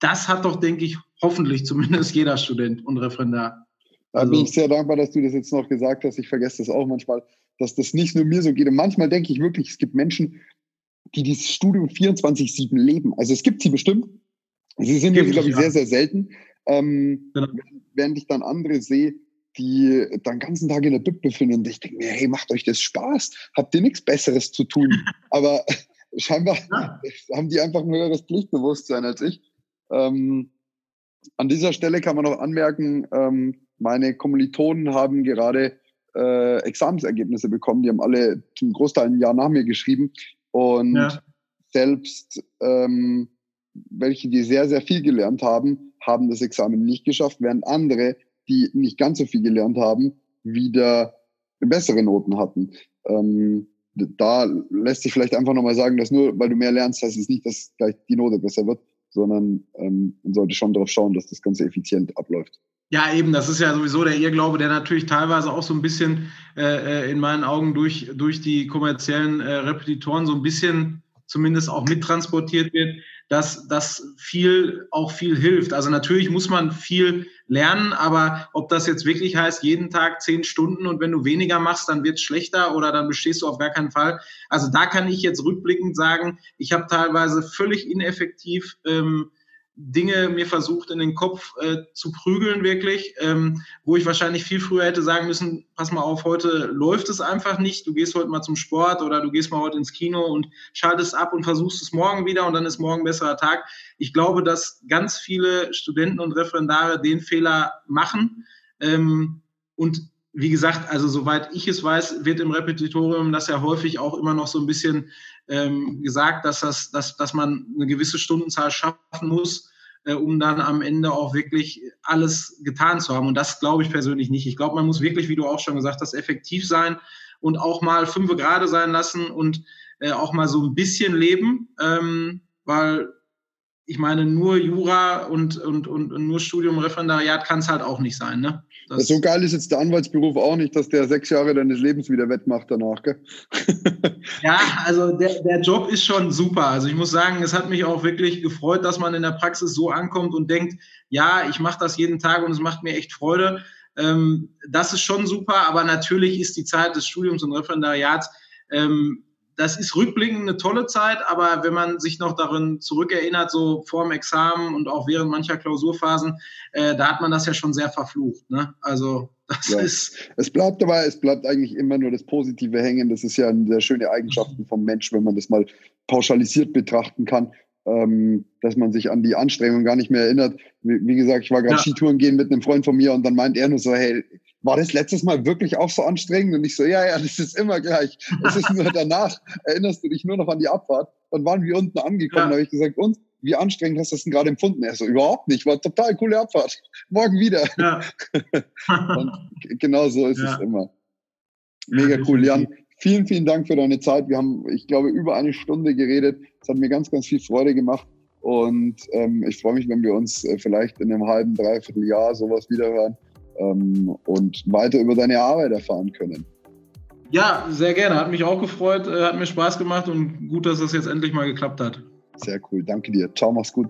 das hat doch, denke ich, hoffentlich zumindest jeder Student und Referendar. Da also, bin ich sehr dankbar, dass du das jetzt noch gesagt hast. Ich vergesse das auch manchmal, dass das nicht nur mir so geht. Und manchmal denke ich wirklich, es gibt Menschen, die dieses Studium 24-7 leben. Also es gibt sie bestimmt. Sie sind, glaube ich, ja. sehr, sehr selten. Ähm, genau. Während ich dann andere sehe, die dann den ganzen Tag in der Bib befinden und ich denke mir, hey, macht euch das Spaß? Habt ihr nichts Besseres zu tun? Aber scheinbar ja. haben die einfach ein höheres Pflichtbewusstsein als ich. Ähm, an dieser Stelle kann man noch anmerken, ähm, meine Kommilitonen haben gerade äh, Examensergebnisse bekommen. Die haben alle zum Großteil ein Jahr nach mir geschrieben. Und ja. selbst ähm, welche, die sehr, sehr viel gelernt haben, haben das Examen nicht geschafft, während andere, die nicht ganz so viel gelernt haben, wieder bessere Noten hatten. Ähm, da lässt sich vielleicht einfach nochmal sagen, dass nur weil du mehr lernst, heißt es nicht, dass gleich die Note besser wird, sondern ähm, man sollte schon darauf schauen, dass das Ganze effizient abläuft. Ja, eben, das ist ja sowieso der Irrglaube, der natürlich teilweise auch so ein bisschen äh, äh in meinen Augen durch, durch die kommerziellen äh, Repetitoren so ein bisschen zumindest auch mittransportiert wird, dass das viel auch viel hilft. Also natürlich muss man viel lernen, aber ob das jetzt wirklich heißt, jeden Tag zehn Stunden und wenn du weniger machst, dann wird es schlechter oder dann bestehst du auf gar keinen Fall. Also da kann ich jetzt rückblickend sagen, ich habe teilweise völlig ineffektiv ähm, Dinge mir versucht in den Kopf äh, zu prügeln, wirklich, ähm, wo ich wahrscheinlich viel früher hätte sagen müssen, pass mal auf, heute läuft es einfach nicht, du gehst heute mal zum Sport oder du gehst mal heute ins Kino und schaltest ab und versuchst es morgen wieder und dann ist morgen ein besserer Tag. Ich glaube, dass ganz viele Studenten und Referendare den Fehler machen. Ähm, und wie gesagt, also soweit ich es weiß, wird im Repetitorium das ja häufig auch immer noch so ein bisschen ähm, gesagt, dass, das, dass, dass man eine gewisse Stundenzahl schaffen muss. äh, um dann am Ende auch wirklich alles getan zu haben. Und das glaube ich persönlich nicht. Ich glaube, man muss wirklich, wie du auch schon gesagt hast, effektiv sein und auch mal fünf gerade sein lassen und äh, auch mal so ein bisschen leben, ähm, weil ich meine, nur Jura und, und, und, und nur Studium, Referendariat kann es halt auch nicht sein. Ne? Das so geil ist jetzt der Anwaltsberuf auch nicht, dass der sechs Jahre deines Lebens wieder wettmacht danach. Gell? ja, also der, der Job ist schon super. Also ich muss sagen, es hat mich auch wirklich gefreut, dass man in der Praxis so ankommt und denkt, ja, ich mache das jeden Tag und es macht mir echt Freude. Ähm, das ist schon super, aber natürlich ist die Zeit des Studiums und Referendariats ähm, das ist rückblickend eine tolle Zeit, aber wenn man sich noch darin zurückerinnert, so vor dem Examen und auch während mancher Klausurphasen, äh, da hat man das ja schon sehr verflucht. Ne? Also das ja. ist. Es bleibt aber, es bleibt eigentlich immer nur das Positive hängen. Das ist ja eine sehr schöne Eigenschaften vom Mensch, wenn man das mal pauschalisiert betrachten kann. Ähm, dass man sich an die Anstrengung gar nicht mehr erinnert. Wie, wie gesagt, ich war gerade ja. Skitouren gehen mit einem Freund von mir und dann meint er nur so, hey, war das letztes Mal wirklich auch so anstrengend? Und ich so, ja, ja, das ist immer gleich. Es ist nur danach, erinnerst du dich nur noch an die Abfahrt. Dann waren wir unten angekommen, ja. da habe ich gesagt, und wie anstrengend hast du das denn gerade empfunden? Er so, überhaupt nicht, war total coole Abfahrt. Morgen wieder. Ja. und genau so ist ja. es immer. Mega cool, Jan. Vielen, vielen Dank für deine Zeit. Wir haben, ich glaube, über eine Stunde geredet. Es hat mir ganz, ganz viel Freude gemacht. Und ähm, ich freue mich, wenn wir uns äh, vielleicht in einem halben, dreiviertel Jahr sowas wiederhören ähm, und weiter über deine Arbeit erfahren können. Ja, sehr gerne. Hat mich auch gefreut, äh, hat mir Spaß gemacht und gut, dass das jetzt endlich mal geklappt hat. Sehr cool. Danke dir. Ciao, mach's gut.